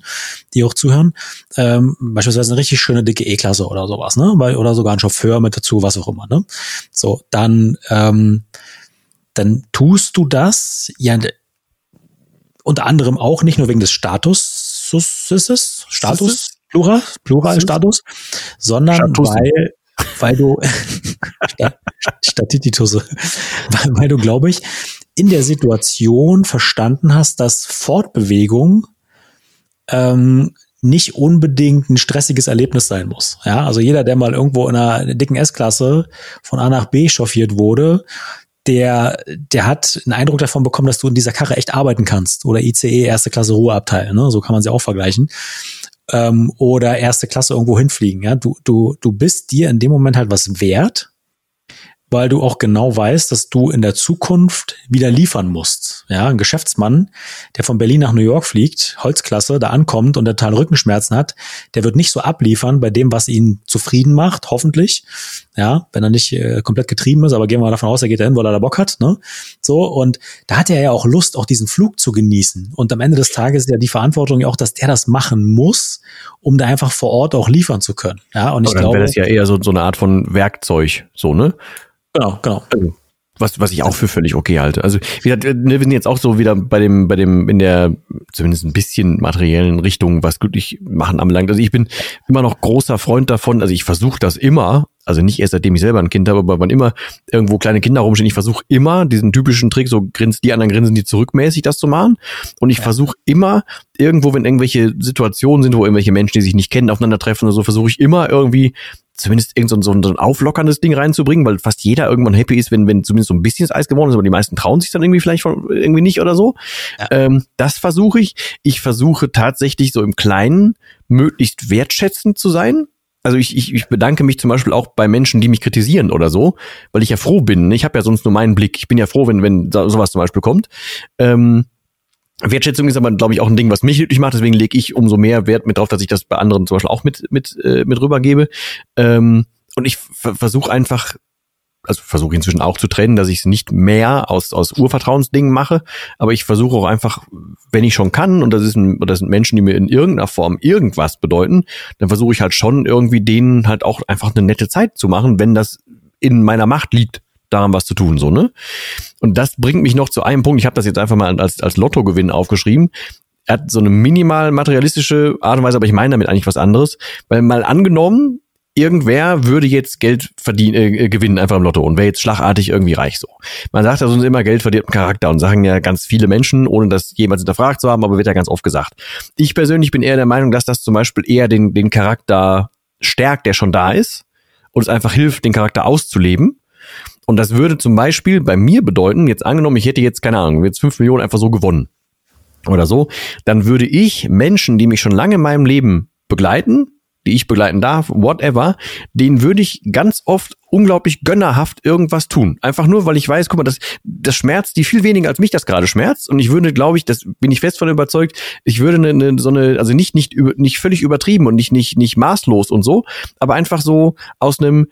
die auch zuhören. Ähm, beispielsweise eine richtig schöne dicke E-Klasse oder sowas, ne? Oder sogar ein Chauffeur mit dazu, was auch immer, ne? So, dann ähm, dann tust du das ja unter anderem auch nicht nur wegen des Status, ist es? Status, Plural, Plural Status, sondern Status. weil, weil du, Statititusse, weil, weil du, glaube ich, in der Situation verstanden hast, dass Fortbewegung ähm, nicht unbedingt ein stressiges Erlebnis sein muss. Ja, also jeder, der mal irgendwo in einer dicken S-Klasse von A nach B chauffiert wurde, der, der hat einen Eindruck davon bekommen, dass du in dieser Karre echt arbeiten kannst. Oder ICE, erste Klasse Ruheabteil, ne? so kann man sie auch vergleichen. Ähm, oder erste Klasse irgendwo hinfliegen. Ja? Du, du, du bist dir in dem Moment halt was wert, weil du auch genau weißt, dass du in der Zukunft wieder liefern musst. Ja, ein Geschäftsmann, der von Berlin nach New York fliegt, Holzklasse, da ankommt und der Teil Rückenschmerzen hat, der wird nicht so abliefern bei dem, was ihn zufrieden macht, hoffentlich. Ja, wenn er nicht äh, komplett getrieben ist, aber gehen wir mal davon aus, er geht dahin, weil er da Bock hat, ne? So, und da hat er ja auch Lust, auch diesen Flug zu genießen. Und am Ende des Tages ist ja die Verantwortung ja auch, dass der das machen muss, um da einfach vor Ort auch liefern zu können. Ja, und ich aber dann glaube. das ja eher so, so eine Art von Werkzeug, so, ne? Genau, genau. Also, was, was ich auch für völlig okay halte. Also, wie gesagt, ne, wir sind jetzt auch so wieder bei dem, bei dem, in der zumindest ein bisschen materiellen Richtung, was glücklich machen anbelangt. Also ich bin immer noch großer Freund davon, also ich versuche das immer, also nicht erst seitdem ich selber ein Kind habe, aber wann immer irgendwo kleine Kinder rumstehen, ich versuche immer diesen typischen Trick, so grinst die anderen grinsen die zurückmäßig, das zu machen. Und ich ja. versuche immer irgendwo, wenn irgendwelche Situationen sind, wo irgendwelche Menschen, die sich nicht kennen, aufeinandertreffen oder so, versuche ich immer irgendwie zumindest irgend so ein, so ein auflockerndes Ding reinzubringen, weil fast jeder irgendwann happy ist, wenn, wenn zumindest so ein bisschen das Eis geworden ist, aber die meisten trauen sich dann irgendwie vielleicht von, irgendwie nicht oder so. Ja. Ähm, das versuche ich. Ich versuche tatsächlich so im Kleinen möglichst wertschätzend zu sein. Also ich, ich, ich bedanke mich zum Beispiel auch bei Menschen, die mich kritisieren oder so, weil ich ja froh bin. Ich habe ja sonst nur meinen Blick. Ich bin ja froh, wenn, wenn sowas zum Beispiel kommt. Ähm, Wertschätzung ist aber, glaube ich, auch ein Ding, was mich glücklich macht. Deswegen lege ich umso mehr Wert mit drauf, dass ich das bei anderen zum Beispiel auch mit mit äh, mit rübergebe. Ähm, und ich versuche einfach, also versuche inzwischen auch zu trennen, dass ich es nicht mehr aus aus Urvertrauensdingen mache, aber ich versuche auch einfach, wenn ich schon kann, und das ist ein, das sind Menschen, die mir in irgendeiner Form irgendwas bedeuten, dann versuche ich halt schon irgendwie denen halt auch einfach eine nette Zeit zu machen, wenn das in meiner Macht liegt daran was zu tun, so, ne? Und das bringt mich noch zu einem Punkt. Ich habe das jetzt einfach mal als, als Lottogewinn aufgeschrieben. Er hat so eine minimal materialistische Art und Weise, aber ich meine damit eigentlich was anderes. Weil mal angenommen, irgendwer würde jetzt Geld verdienen, äh, gewinnen einfach im Lotto und wäre jetzt schlagartig irgendwie reich so. Man sagt ja sonst immer, Geld verdient Charakter und sagen ja ganz viele Menschen, ohne das jemals hinterfragt zu haben, aber wird ja ganz oft gesagt. Ich persönlich bin eher der Meinung, dass das zum Beispiel eher den, den Charakter stärkt, der schon da ist und es einfach hilft, den Charakter auszuleben und das würde zum Beispiel bei mir bedeuten, jetzt angenommen, ich hätte jetzt, keine Ahnung, jetzt fünf Millionen einfach so gewonnen oder so, dann würde ich Menschen, die mich schon lange in meinem Leben begleiten, die ich begleiten darf, whatever, denen würde ich ganz oft unglaublich gönnerhaft irgendwas tun. Einfach nur, weil ich weiß, guck mal, das, das schmerzt die viel weniger, als mich das gerade schmerzt. Und ich würde, glaube ich, das bin ich fest von überzeugt, ich würde eine, eine, so eine, also nicht, nicht, nicht völlig übertrieben und nicht, nicht, nicht maßlos und so, aber einfach so aus einem,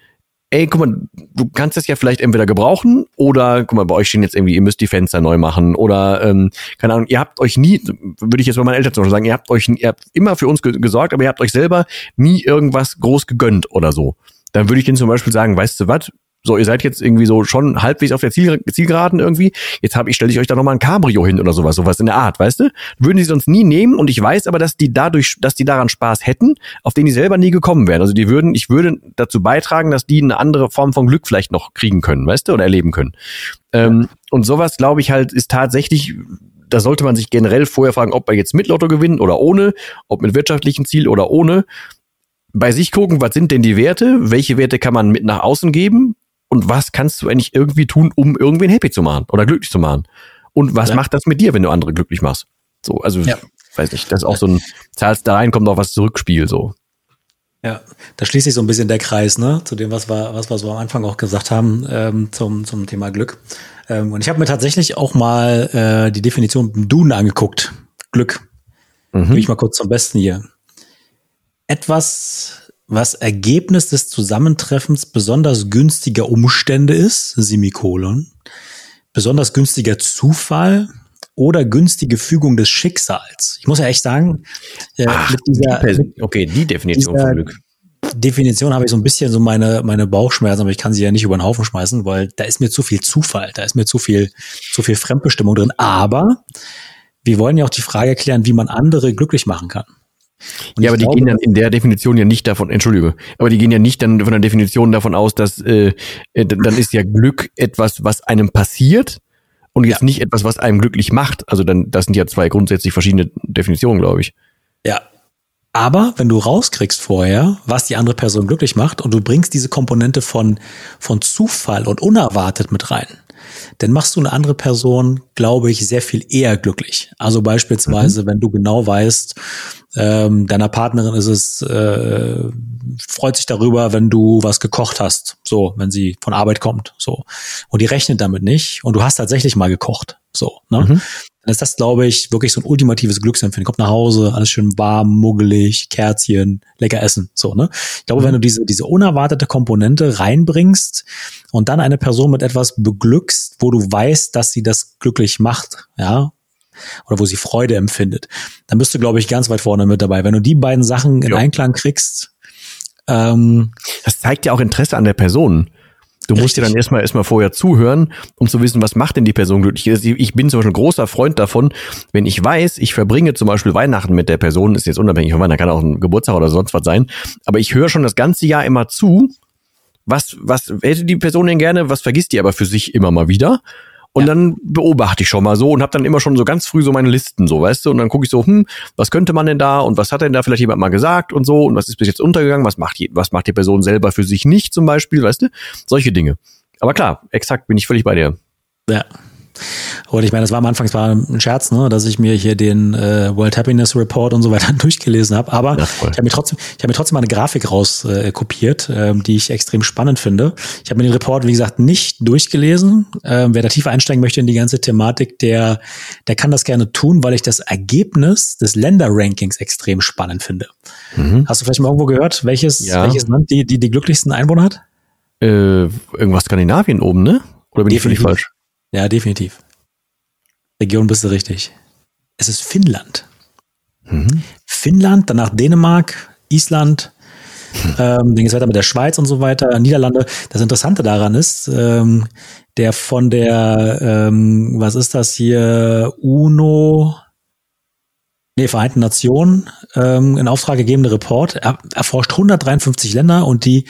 ey, guck mal, du kannst das ja vielleicht entweder gebrauchen oder, guck mal, bei euch stehen jetzt irgendwie, ihr müsst die Fenster neu machen oder, ähm, keine Ahnung, ihr habt euch nie, würde ich jetzt bei meinen Eltern zum Beispiel sagen, ihr habt euch, ihr habt immer für uns gesorgt, aber ihr habt euch selber nie irgendwas groß gegönnt oder so. Dann würde ich denen zum Beispiel sagen, weißt du was, so, ihr seid jetzt irgendwie so schon halbwegs auf der Ziel, Zielgeraden irgendwie. Jetzt habe ich, stelle ich euch da nochmal ein Cabrio hin oder sowas, sowas in der Art, weißt du? Würden sie sonst nie nehmen und ich weiß aber, dass die dadurch, dass die daran Spaß hätten, auf den die selber nie gekommen wären. Also die würden, ich würde dazu beitragen, dass die eine andere Form von Glück vielleicht noch kriegen können, weißt du, oder erleben können. Ähm, und sowas, glaube ich, halt, ist tatsächlich da sollte man sich generell vorher fragen, ob er jetzt mit Lotto gewinnt oder ohne, ob mit wirtschaftlichem Ziel oder ohne. Bei sich gucken, was sind denn die Werte? Welche Werte kann man mit nach außen geben? Und was kannst du eigentlich irgendwie tun, um irgendwen happy zu machen oder glücklich zu machen? Und was ja. macht das mit dir, wenn du andere glücklich machst? So, also ja. weiß nicht, das ist auch so ein zahlst da rein, kommt auch was zurückspiel so. Ja, da schließt sich so ein bisschen der Kreis, ne, zu dem, was wir, was wir so am Anfang auch gesagt haben, ähm, zum, zum Thema Glück. Ähm, und ich habe mir tatsächlich auch mal äh, die Definition im Duden angeguckt. Glück. Mhm. Gebe ich mal kurz zum Besten hier. Etwas was Ergebnis des Zusammentreffens besonders günstiger Umstände ist, Semikolon, besonders günstiger Zufall oder günstige Fügung des Schicksals. Ich muss ja echt sagen, äh, Ach, mit dieser, die okay, die Definition von Glück. Definition habe ich so ein bisschen so meine, meine Bauchschmerzen, aber ich kann sie ja nicht über den Haufen schmeißen, weil da ist mir zu viel Zufall, da ist mir zu viel, zu viel Fremdbestimmung drin. Aber wir wollen ja auch die Frage klären, wie man andere glücklich machen kann. Und ja, aber die glaube, gehen dann in der Definition ja nicht davon, entschuldige, aber die gehen ja nicht dann von der Definition davon aus, dass äh, äh dann ist ja Glück etwas, was einem passiert und jetzt ja. nicht etwas, was einem glücklich macht. Also dann, das sind ja zwei grundsätzlich verschiedene Definitionen, glaube ich. Ja. Aber wenn du rauskriegst vorher, was die andere Person glücklich macht und du bringst diese Komponente von, von Zufall und unerwartet mit rein, dann machst du eine andere Person, glaube ich, sehr viel eher glücklich. Also beispielsweise, mhm. wenn du genau weißt, ähm, deiner Partnerin ist es, äh, freut sich darüber, wenn du was gekocht hast, so, wenn sie von Arbeit kommt, so. Und die rechnet damit nicht und du hast tatsächlich mal gekocht, so, ne? Mhm. Dann ist das, glaube ich, wirklich so ein ultimatives Glücksempfinden. Kommt nach Hause, alles schön warm, muggelig, Kerzchen, lecker essen, so, ne? Ich glaube, mhm. wenn du diese, diese unerwartete Komponente reinbringst und dann eine Person mit etwas beglückst, wo du weißt, dass sie das glücklich macht, ja, oder wo sie Freude empfindet, dann bist du, glaube ich, ganz weit vorne mit dabei. Wenn du die beiden Sachen in jo. Einklang kriegst, ähm, das zeigt ja auch Interesse an der Person. Du musst dir dann erstmal erstmal vorher zuhören, um zu wissen, was macht denn die Person glücklich. Also ich bin zum Beispiel ein großer Freund davon, wenn ich weiß, ich verbringe zum Beispiel Weihnachten mit der Person, ist jetzt unabhängig von Weihnachten, kann auch ein Geburtstag oder sonst was sein, aber ich höre schon das ganze Jahr immer zu, was, was hätte die Person denn gerne, was vergisst die aber für sich immer mal wieder. Und ja. dann beobachte ich schon mal so und habe dann immer schon so ganz früh so meine Listen, so weißt du, und dann gucke ich so, hm, was könnte man denn da und was hat denn da vielleicht jemand mal gesagt und so und was ist bis jetzt untergegangen, was macht die, was macht die Person selber für sich nicht zum Beispiel, weißt du, solche Dinge. Aber klar, exakt bin ich völlig bei dir. Ja. Und ich meine, das war am Anfang zwar ein Scherz, ne, dass ich mir hier den äh, World Happiness Report und so weiter durchgelesen habe, aber ja, ich habe mir trotzdem, ich habe mir trotzdem mal eine Grafik raus äh, ähm, die ich extrem spannend finde. Ich habe mir den Report, wie gesagt, nicht durchgelesen. Ähm, wer da tiefer einsteigen möchte in die ganze Thematik, der, der kann das gerne tun, weil ich das Ergebnis des Länderrankings extrem spannend finde. Mhm. Hast du vielleicht mal irgendwo gehört, welches, ja. welches Land die, die die glücklichsten Einwohner hat? Äh, irgendwas Skandinavien oben, ne? Oder bin Definitiv. ich völlig falsch? Ja, definitiv. Region bist du richtig. Es ist Finnland. Mhm. Finnland, danach Dänemark, Island, hm. ähm, dann geht es weiter mit der Schweiz und so weiter, Niederlande. Das Interessante daran ist, ähm, der von der, ähm, was ist das hier, UNO, nee, Vereinten Nationen ähm, in Auftrag gegebene Report. Er erforscht 153 Länder und die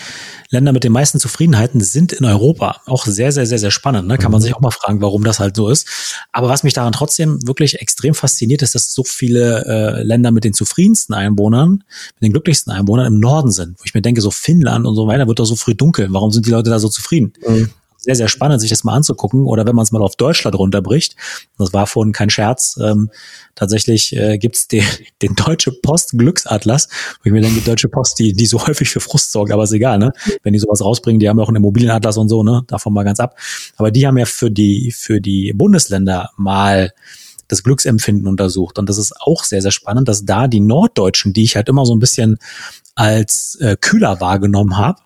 Länder mit den meisten Zufriedenheiten sind in Europa. Auch sehr, sehr, sehr, sehr spannend. Ne? Kann man mhm. sich auch mal fragen, warum das halt so ist. Aber was mich daran trotzdem wirklich extrem fasziniert, ist, dass so viele äh, Länder mit den zufriedensten Einwohnern, mit den glücklichsten Einwohnern im Norden sind. Wo ich mir denke, so Finnland und so weiter wird doch so früh dunkel. Warum sind die Leute da so zufrieden? Mhm sehr, sehr spannend, sich das mal anzugucken. Oder wenn man es mal auf Deutschland runterbricht, das war vorhin kein Scherz, ähm, tatsächlich äh, gibt den, den Deutsche Post Glücksatlas, wo ich mir denke, die Deutsche Post, die, die so häufig für Frust sorgt, aber ist egal, ne? Wenn die sowas rausbringen, die haben ja auch einen Immobilienatlas und so, ne? Davon mal ganz ab. Aber die haben ja für die, für die Bundesländer mal das Glücksempfinden untersucht. Und das ist auch sehr, sehr spannend, dass da die Norddeutschen, die ich halt immer so ein bisschen als äh, kühler wahrgenommen habe,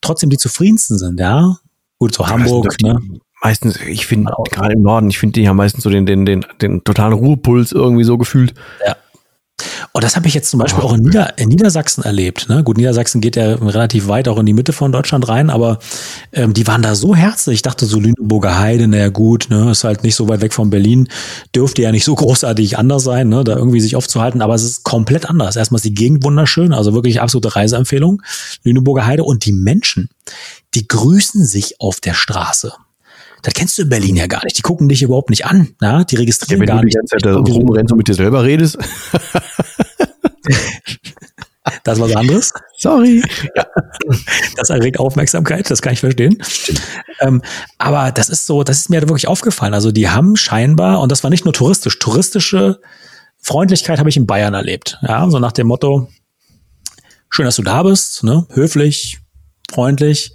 trotzdem die zufriedensten sind, ja. Gut, so Hamburg, ne? Meistens, ich finde, gerade im Norden, ich finde, die haben meistens so den, den, den, den totalen Ruhepuls irgendwie so gefühlt. Ja. Und das habe ich jetzt zum Beispiel oh, auch in, Nieder in Niedersachsen erlebt. Ne? Gut, Niedersachsen geht ja relativ weit auch in die Mitte von Deutschland rein, aber ähm, die waren da so herzlich. Ich dachte so Lüneburger Heide, naja gut, ne, ist halt nicht so weit weg von Berlin, dürfte ja nicht so großartig anders sein, ne, da irgendwie sich aufzuhalten, aber es ist komplett anders. Erstmal ist die Gegend wunderschön, also wirklich absolute Reiseempfehlung, Lüneburger Heide und die Menschen, die grüßen sich auf der Straße. Das kennst du in Berlin ja gar nicht. Die gucken dich überhaupt nicht an. Ja? Die registrieren ja, wenn gar du die ganze Zeit rumrennst und mit dir selber redest. Das ist was anderes. Sorry. Ja. Das erregt Aufmerksamkeit, das kann ich verstehen. Ähm, aber das ist so, das ist mir wirklich aufgefallen. Also die haben scheinbar, und das war nicht nur touristisch, touristische Freundlichkeit habe ich in Bayern erlebt. Ja, so nach dem Motto, schön, dass du da bist, ne? höflich, freundlich.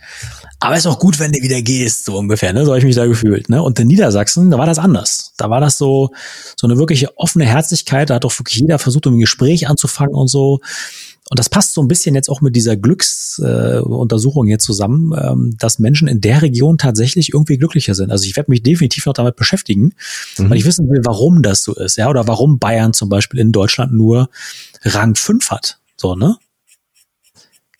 Aber ist auch gut, wenn du wieder gehst, so ungefähr, ne? So habe ich mich da gefühlt. Ne? Und in Niedersachsen, da war das anders. Da war das so, so eine wirkliche offene Herzlichkeit. Da hat doch wirklich jeder versucht, um ein Gespräch anzufangen und so. Und das passt so ein bisschen jetzt auch mit dieser Glücksuntersuchung äh, hier zusammen, ähm, dass Menschen in der Region tatsächlich irgendwie glücklicher sind. Also ich werde mich definitiv noch damit beschäftigen, mhm. weil ich wissen will, warum das so ist, ja, oder warum Bayern zum Beispiel in Deutschland nur Rang 5 hat. So, ne?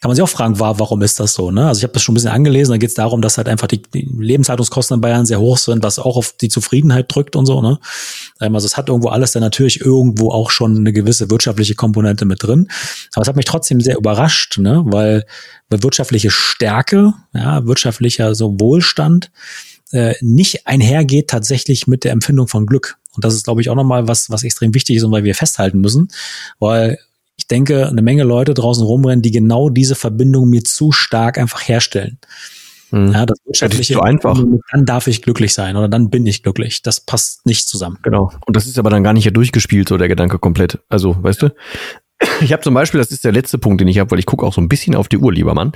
Kann man sich auch fragen, war, warum ist das so? Ne? Also ich habe das schon ein bisschen angelesen, da geht es darum, dass halt einfach die, Lebenshaltungskosten in Bayern sehr hoch sind, was auch auf die Zufriedenheit drückt und so. Ne? Ähm, also es hat irgendwo alles dann natürlich irgendwo auch schon eine gewisse wirtschaftliche Komponente mit drin. Aber es hat mich trotzdem sehr überrascht, ne? weil, weil wirtschaftliche Stärke, ja, wirtschaftlicher so Wohlstand äh, nicht einhergeht tatsächlich mit der Empfindung von Glück. Und das ist, glaube ich, auch nochmal was, was extrem wichtig ist und weil wir festhalten müssen, weil ich denke, eine Menge Leute draußen rumrennen, die genau diese Verbindung mir zu stark einfach herstellen. Mhm. Ja, das wirtschaftliche, so einfach. dann darf ich glücklich sein oder dann bin ich glücklich. Das passt nicht zusammen. Genau. Und das ist aber dann gar nicht ja durchgespielt, so der Gedanke komplett. Also, weißt du? Ich habe zum Beispiel, das ist der letzte Punkt, den ich habe, weil ich gucke auch so ein bisschen auf die Uhr, lieber Mann.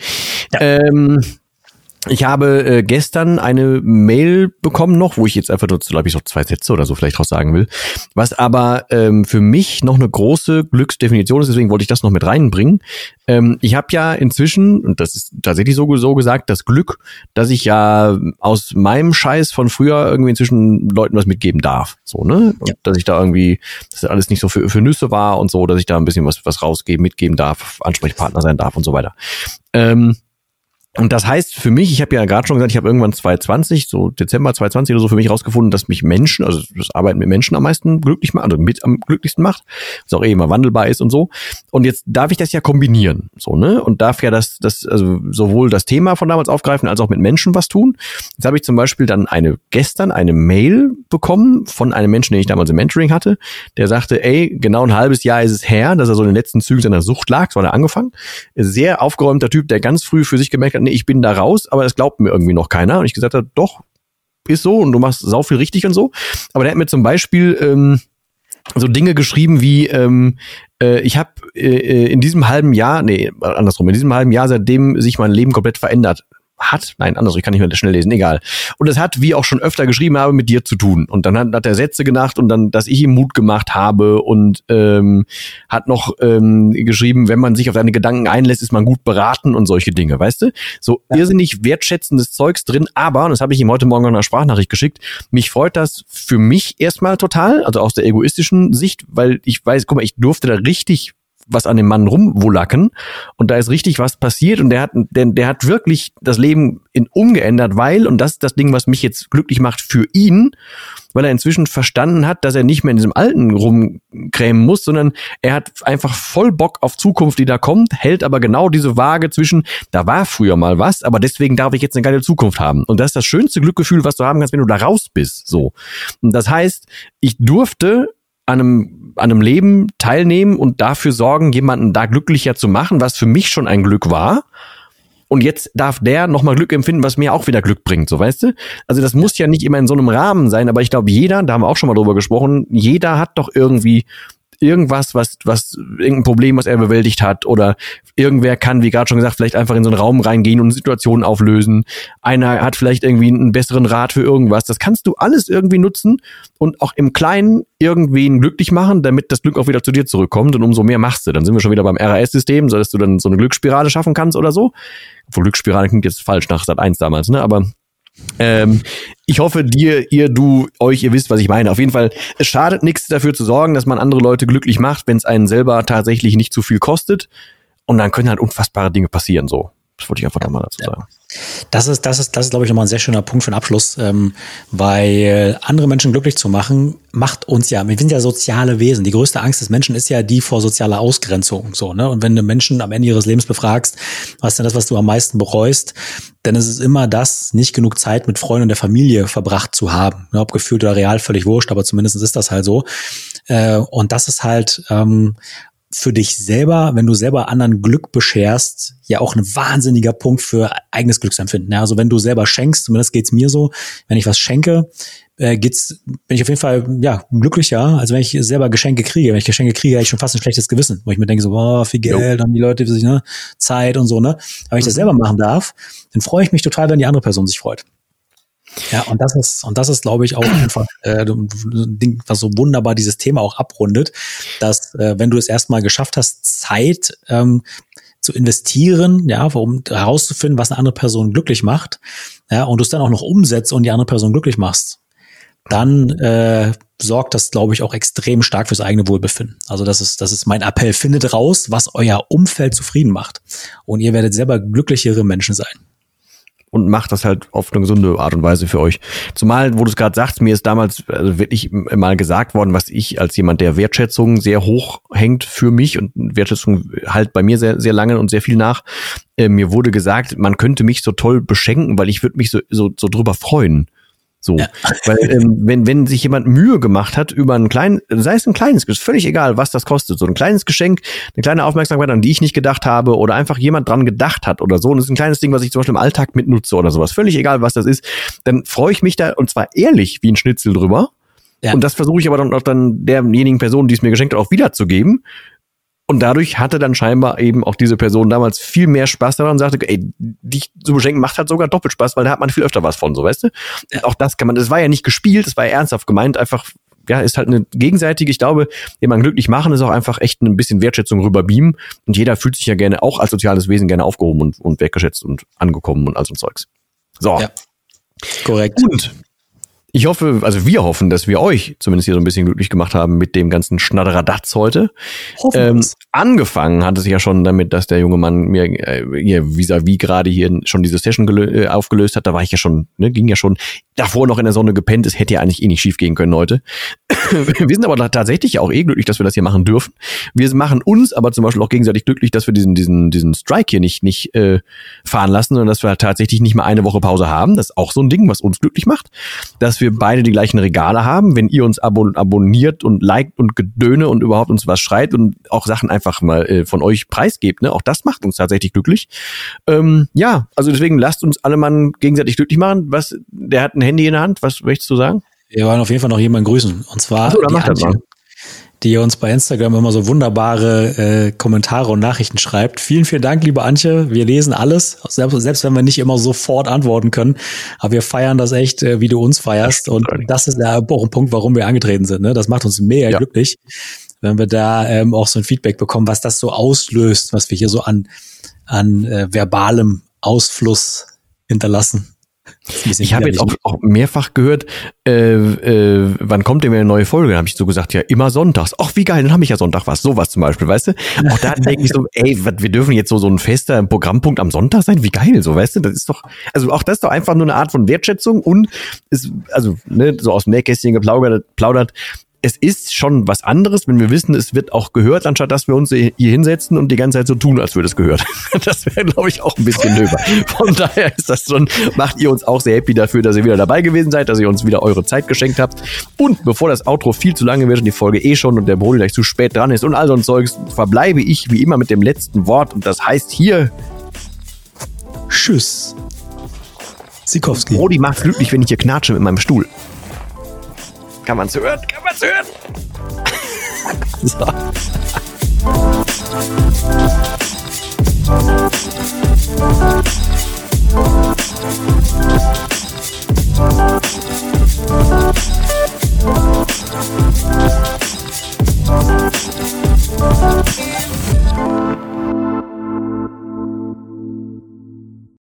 Ja. Ähm, ich habe äh, gestern eine Mail bekommen noch, wo ich jetzt einfach nur, glaube ich, so zwei Sätze oder so vielleicht draus sagen will, was aber ähm, für mich noch eine große Glücksdefinition ist, deswegen wollte ich das noch mit reinbringen. Ähm, ich habe ja inzwischen, und das ist tatsächlich so, so gesagt, das Glück, dass ich ja aus meinem Scheiß von früher irgendwie inzwischen Leuten was mitgeben darf. So, ne? Ja. Dass ich da irgendwie, dass das alles nicht so für, für Nüsse war und so, dass ich da ein bisschen was, was rausgeben, mitgeben darf, Ansprechpartner sein darf und so weiter. Ähm, und das heißt für mich, ich habe ja gerade schon gesagt, ich habe irgendwann 2020, so Dezember 2020 oder so für mich rausgefunden, dass mich Menschen, also das Arbeiten mit Menschen am meisten glücklich macht, also mit am glücklichsten macht, was auch eh immer wandelbar ist und so. Und jetzt darf ich das ja kombinieren, so ne, und darf ja das, das also sowohl das Thema von damals aufgreifen als auch mit Menschen was tun. Jetzt habe ich zum Beispiel dann eine gestern eine Mail bekommen von einem Menschen, den ich damals im Mentoring hatte, der sagte, ey, genau ein halbes Jahr ist es her, dass er so in den letzten Zügen seiner Sucht lag, so hat er angefangen. Sehr aufgeräumter Typ, der ganz früh für sich gemerkt hat, nee, ich bin da raus, aber das glaubt mir irgendwie noch keiner. Und ich gesagt habe, doch, ist so und du machst sau viel richtig und so. Aber der hat mir zum Beispiel ähm, so Dinge geschrieben wie, ähm, äh, ich habe äh, in diesem halben Jahr, nee, andersrum, in diesem halben Jahr, seitdem sich mein Leben komplett verändert hat, nein, anders, ich kann nicht mehr schnell lesen, egal. Und es hat, wie auch schon öfter geschrieben habe, mit dir zu tun. Und dann hat, hat er Sätze gedacht und dann, dass ich ihm Mut gemacht habe und ähm, hat noch ähm, geschrieben, wenn man sich auf deine Gedanken einlässt, ist man gut beraten und solche Dinge, weißt du? So ja. irrsinnig wertschätzendes Zeugs drin, aber, und das habe ich ihm heute Morgen noch eine Sprachnachricht geschickt, mich freut das für mich erstmal total, also aus der egoistischen Sicht, weil ich weiß, guck mal, ich durfte da richtig was an dem Mann rumwulacken und da ist richtig was passiert und der hat, der, der hat wirklich das Leben in umgeändert, weil, und das ist das Ding, was mich jetzt glücklich macht für ihn, weil er inzwischen verstanden hat, dass er nicht mehr in diesem Alten rumkrämen muss, sondern er hat einfach voll Bock auf Zukunft, die da kommt, hält aber genau diese Waage zwischen, da war früher mal was, aber deswegen darf ich jetzt eine geile Zukunft haben. Und das ist das schönste Glückgefühl, was du haben kannst, wenn du da raus bist, so. Und das heißt, ich durfte an einem, an einem Leben teilnehmen und dafür sorgen, jemanden da glücklicher zu machen, was für mich schon ein Glück war. Und jetzt darf der nochmal Glück empfinden, was mir auch wieder Glück bringt, so weißt du? Also das muss ja nicht immer in so einem Rahmen sein, aber ich glaube, jeder, da haben wir auch schon mal drüber gesprochen, jeder hat doch irgendwie irgendwas, was, was, irgendein Problem, was er bewältigt hat oder irgendwer kann, wie gerade schon gesagt, vielleicht einfach in so einen Raum reingehen und Situationen auflösen. Einer hat vielleicht irgendwie einen besseren Rat für irgendwas. Das kannst du alles irgendwie nutzen und auch im Kleinen irgendwen glücklich machen, damit das Glück auch wieder zu dir zurückkommt und umso mehr machst du. Dann sind wir schon wieder beim RAS-System, so dass du dann so eine Glücksspirale schaffen kannst oder so. Obwohl Glücksspirale klingt jetzt falsch nach Sat 1 damals, ne? Aber ähm, ich hoffe, dir, ihr, du, euch, ihr wisst, was ich meine. Auf jeden Fall, es schadet nichts dafür zu sorgen, dass man andere Leute glücklich macht, wenn es einen selber tatsächlich nicht zu viel kostet. Und dann können halt unfassbare Dinge passieren, so. Das wollte ich einfach nochmal dazu sagen. Das ist, das ist, das ist, glaube ich, nochmal ein sehr schöner Punkt für den Abschluss, ähm, weil andere Menschen glücklich zu machen, macht uns ja, wir sind ja soziale Wesen. Die größte Angst des Menschen ist ja die vor sozialer Ausgrenzung, so, ne? Und wenn du Menschen am Ende ihres Lebens befragst, was ist denn das, was du am meisten bereust, dann ist es immer das, nicht genug Zeit mit Freunden und der Familie verbracht zu haben. Ne? Ob gefühlt oder real, völlig wurscht, aber zumindest ist das halt so. Äh, und das ist halt, ähm, für dich selber, wenn du selber anderen Glück bescherst, ja auch ein wahnsinniger Punkt für eigenes Glücksempfinden. Ja, also wenn du selber schenkst, zumindest geht's mir so, wenn ich was schenke, äh, geht's, bin ich auf jeden Fall ja glücklicher, als wenn ich selber Geschenke kriege. Wenn ich Geschenke kriege, habe ich schon fast ein schlechtes Gewissen, wo ich mir denke so, boah, viel Geld, haben die Leute sich ne Zeit und so ne. Aber wenn ich das mhm. selber machen darf, dann freue ich mich total, wenn die andere Person sich freut. Ja, und das ist, und das ist, glaube ich, auch einfach äh, ein Ding, was so wunderbar dieses Thema auch abrundet, dass äh, wenn du es erstmal geschafft hast, Zeit ähm, zu investieren, ja, um herauszufinden, was eine andere Person glücklich macht, ja, und du es dann auch noch umsetzt und die andere Person glücklich machst, dann äh, sorgt das, glaube ich, auch extrem stark fürs eigene Wohlbefinden. Also das ist, das ist mein Appell. Findet raus, was euer Umfeld zufrieden macht. Und ihr werdet selber glücklichere Menschen sein und macht das halt auf eine gesunde Art und Weise für euch. Zumal, wo du es gerade sagst, mir ist damals also wirklich mal gesagt worden, was ich als jemand, der Wertschätzung sehr hoch hängt für mich und Wertschätzung halt bei mir sehr, sehr lange und sehr viel nach. Äh, mir wurde gesagt, man könnte mich so toll beschenken, weil ich würde mich so, so, so drüber freuen. So, ja. weil ähm, wenn wenn sich jemand Mühe gemacht hat über ein kleines, sei es ein kleines, völlig egal, was das kostet, so ein kleines Geschenk, eine kleine Aufmerksamkeit, an die ich nicht gedacht habe oder einfach jemand dran gedacht hat oder so, und das ist ein kleines Ding, was ich zum Beispiel im Alltag mitnutze oder sowas, völlig egal, was das ist, dann freue ich mich da und zwar ehrlich wie ein Schnitzel drüber. Ja. Und das versuche ich aber dann auch dann derjenigen Person, die es mir geschenkt hat, auch wiederzugeben. Und dadurch hatte dann scheinbar eben auch diese Person damals viel mehr Spaß daran und sagte, ey, dich zu beschenken macht halt sogar doppelt Spaß, weil da hat man viel öfter was von, so weißt du? Auch das kann man, das war ja nicht gespielt, das war ja ernsthaft gemeint, einfach, ja, ist halt eine gegenseitige, ich glaube, jemand glücklich machen ist auch einfach echt ein bisschen Wertschätzung rüber beamen. Und jeder fühlt sich ja gerne auch als soziales Wesen gerne aufgehoben und, und wertgeschätzt und angekommen und all so Zeugs. So. Ja. Korrekt. Und ich hoffe, also wir hoffen, dass wir euch zumindest hier so ein bisschen glücklich gemacht haben mit dem ganzen Schnatteradatz heute. Ähm, angefangen hat es ja schon damit, dass der junge Mann mir äh, vis-à-vis gerade hier schon diese Session äh, aufgelöst hat. Da war ich ja schon, ne, ging ja schon davor noch in der Sonne gepennt. Es hätte ja eigentlich eh nicht schief gehen können heute. wir sind aber tatsächlich auch eh glücklich, dass wir das hier machen dürfen. Wir machen uns aber zum Beispiel auch gegenseitig glücklich, dass wir diesen, diesen, diesen Strike hier nicht, nicht äh, fahren lassen, sondern dass wir halt tatsächlich nicht mal eine Woche Pause haben. Das ist auch so ein Ding, was uns glücklich macht. Dass wir beide die gleichen Regale haben. Wenn ihr uns abon abonniert und liked und gedöne und überhaupt uns was schreit und auch Sachen einfach mal äh, von euch preisgebt, ne? auch das macht uns tatsächlich glücklich. Ähm, ja, also deswegen lasst uns alle mal gegenseitig glücklich machen. Was, der hat ein Handy in der Hand. Was möchtest du sagen? Wir wollen auf jeden Fall noch jemanden grüßen. Und zwar so, die Antje die uns bei Instagram immer so wunderbare äh, Kommentare und Nachrichten schreibt. Vielen, vielen Dank, liebe Antje. Wir lesen alles, selbst, selbst wenn wir nicht immer sofort antworten können. Aber wir feiern das echt, äh, wie du uns feierst. Und das ist ja auch ein Punkt, warum wir angetreten sind. Ne? Das macht uns mega ja. glücklich, wenn wir da ähm, auch so ein Feedback bekommen, was das so auslöst, was wir hier so an, an äh, verbalem Ausfluss hinterlassen. Ich habe jetzt auch, auch, mehrfach gehört, äh, äh, wann kommt denn wieder eine neue Folge? Dann habe ich so gesagt, ja, immer sonntags. Ach, wie geil, dann habe ich ja Sonntag was, sowas zum Beispiel, weißt du? Auch da denke ich so, ey, wir dürfen jetzt so, so ein fester Programmpunkt am Sonntag sein, wie geil, so, weißt du? Das ist doch, also auch das ist doch einfach nur eine Art von Wertschätzung und ist, also, ne, so aus dem Nähkästchen geplaudert, plaudert, es ist schon was anderes, wenn wir wissen, es wird auch gehört, anstatt dass wir uns hier hinsetzen und die ganze Zeit so tun, als würde es gehört. Das wäre, glaube ich, auch ein bisschen nöber. Von daher ist das schon, macht ihr uns auch sehr happy dafür, dass ihr wieder dabei gewesen seid, dass ihr uns wieder eure Zeit geschenkt habt. Und bevor das Outro viel zu lange wird und die Folge eh schon und der Brody gleich zu spät dran ist und all so ein Zeugs, verbleibe ich wie immer mit dem letzten Wort und das heißt hier Tschüss. Sikowski. Brody macht glücklich, wenn ich hier knatsche mit meinem Stuhl. Kann man's hören? Kann man's hören? so.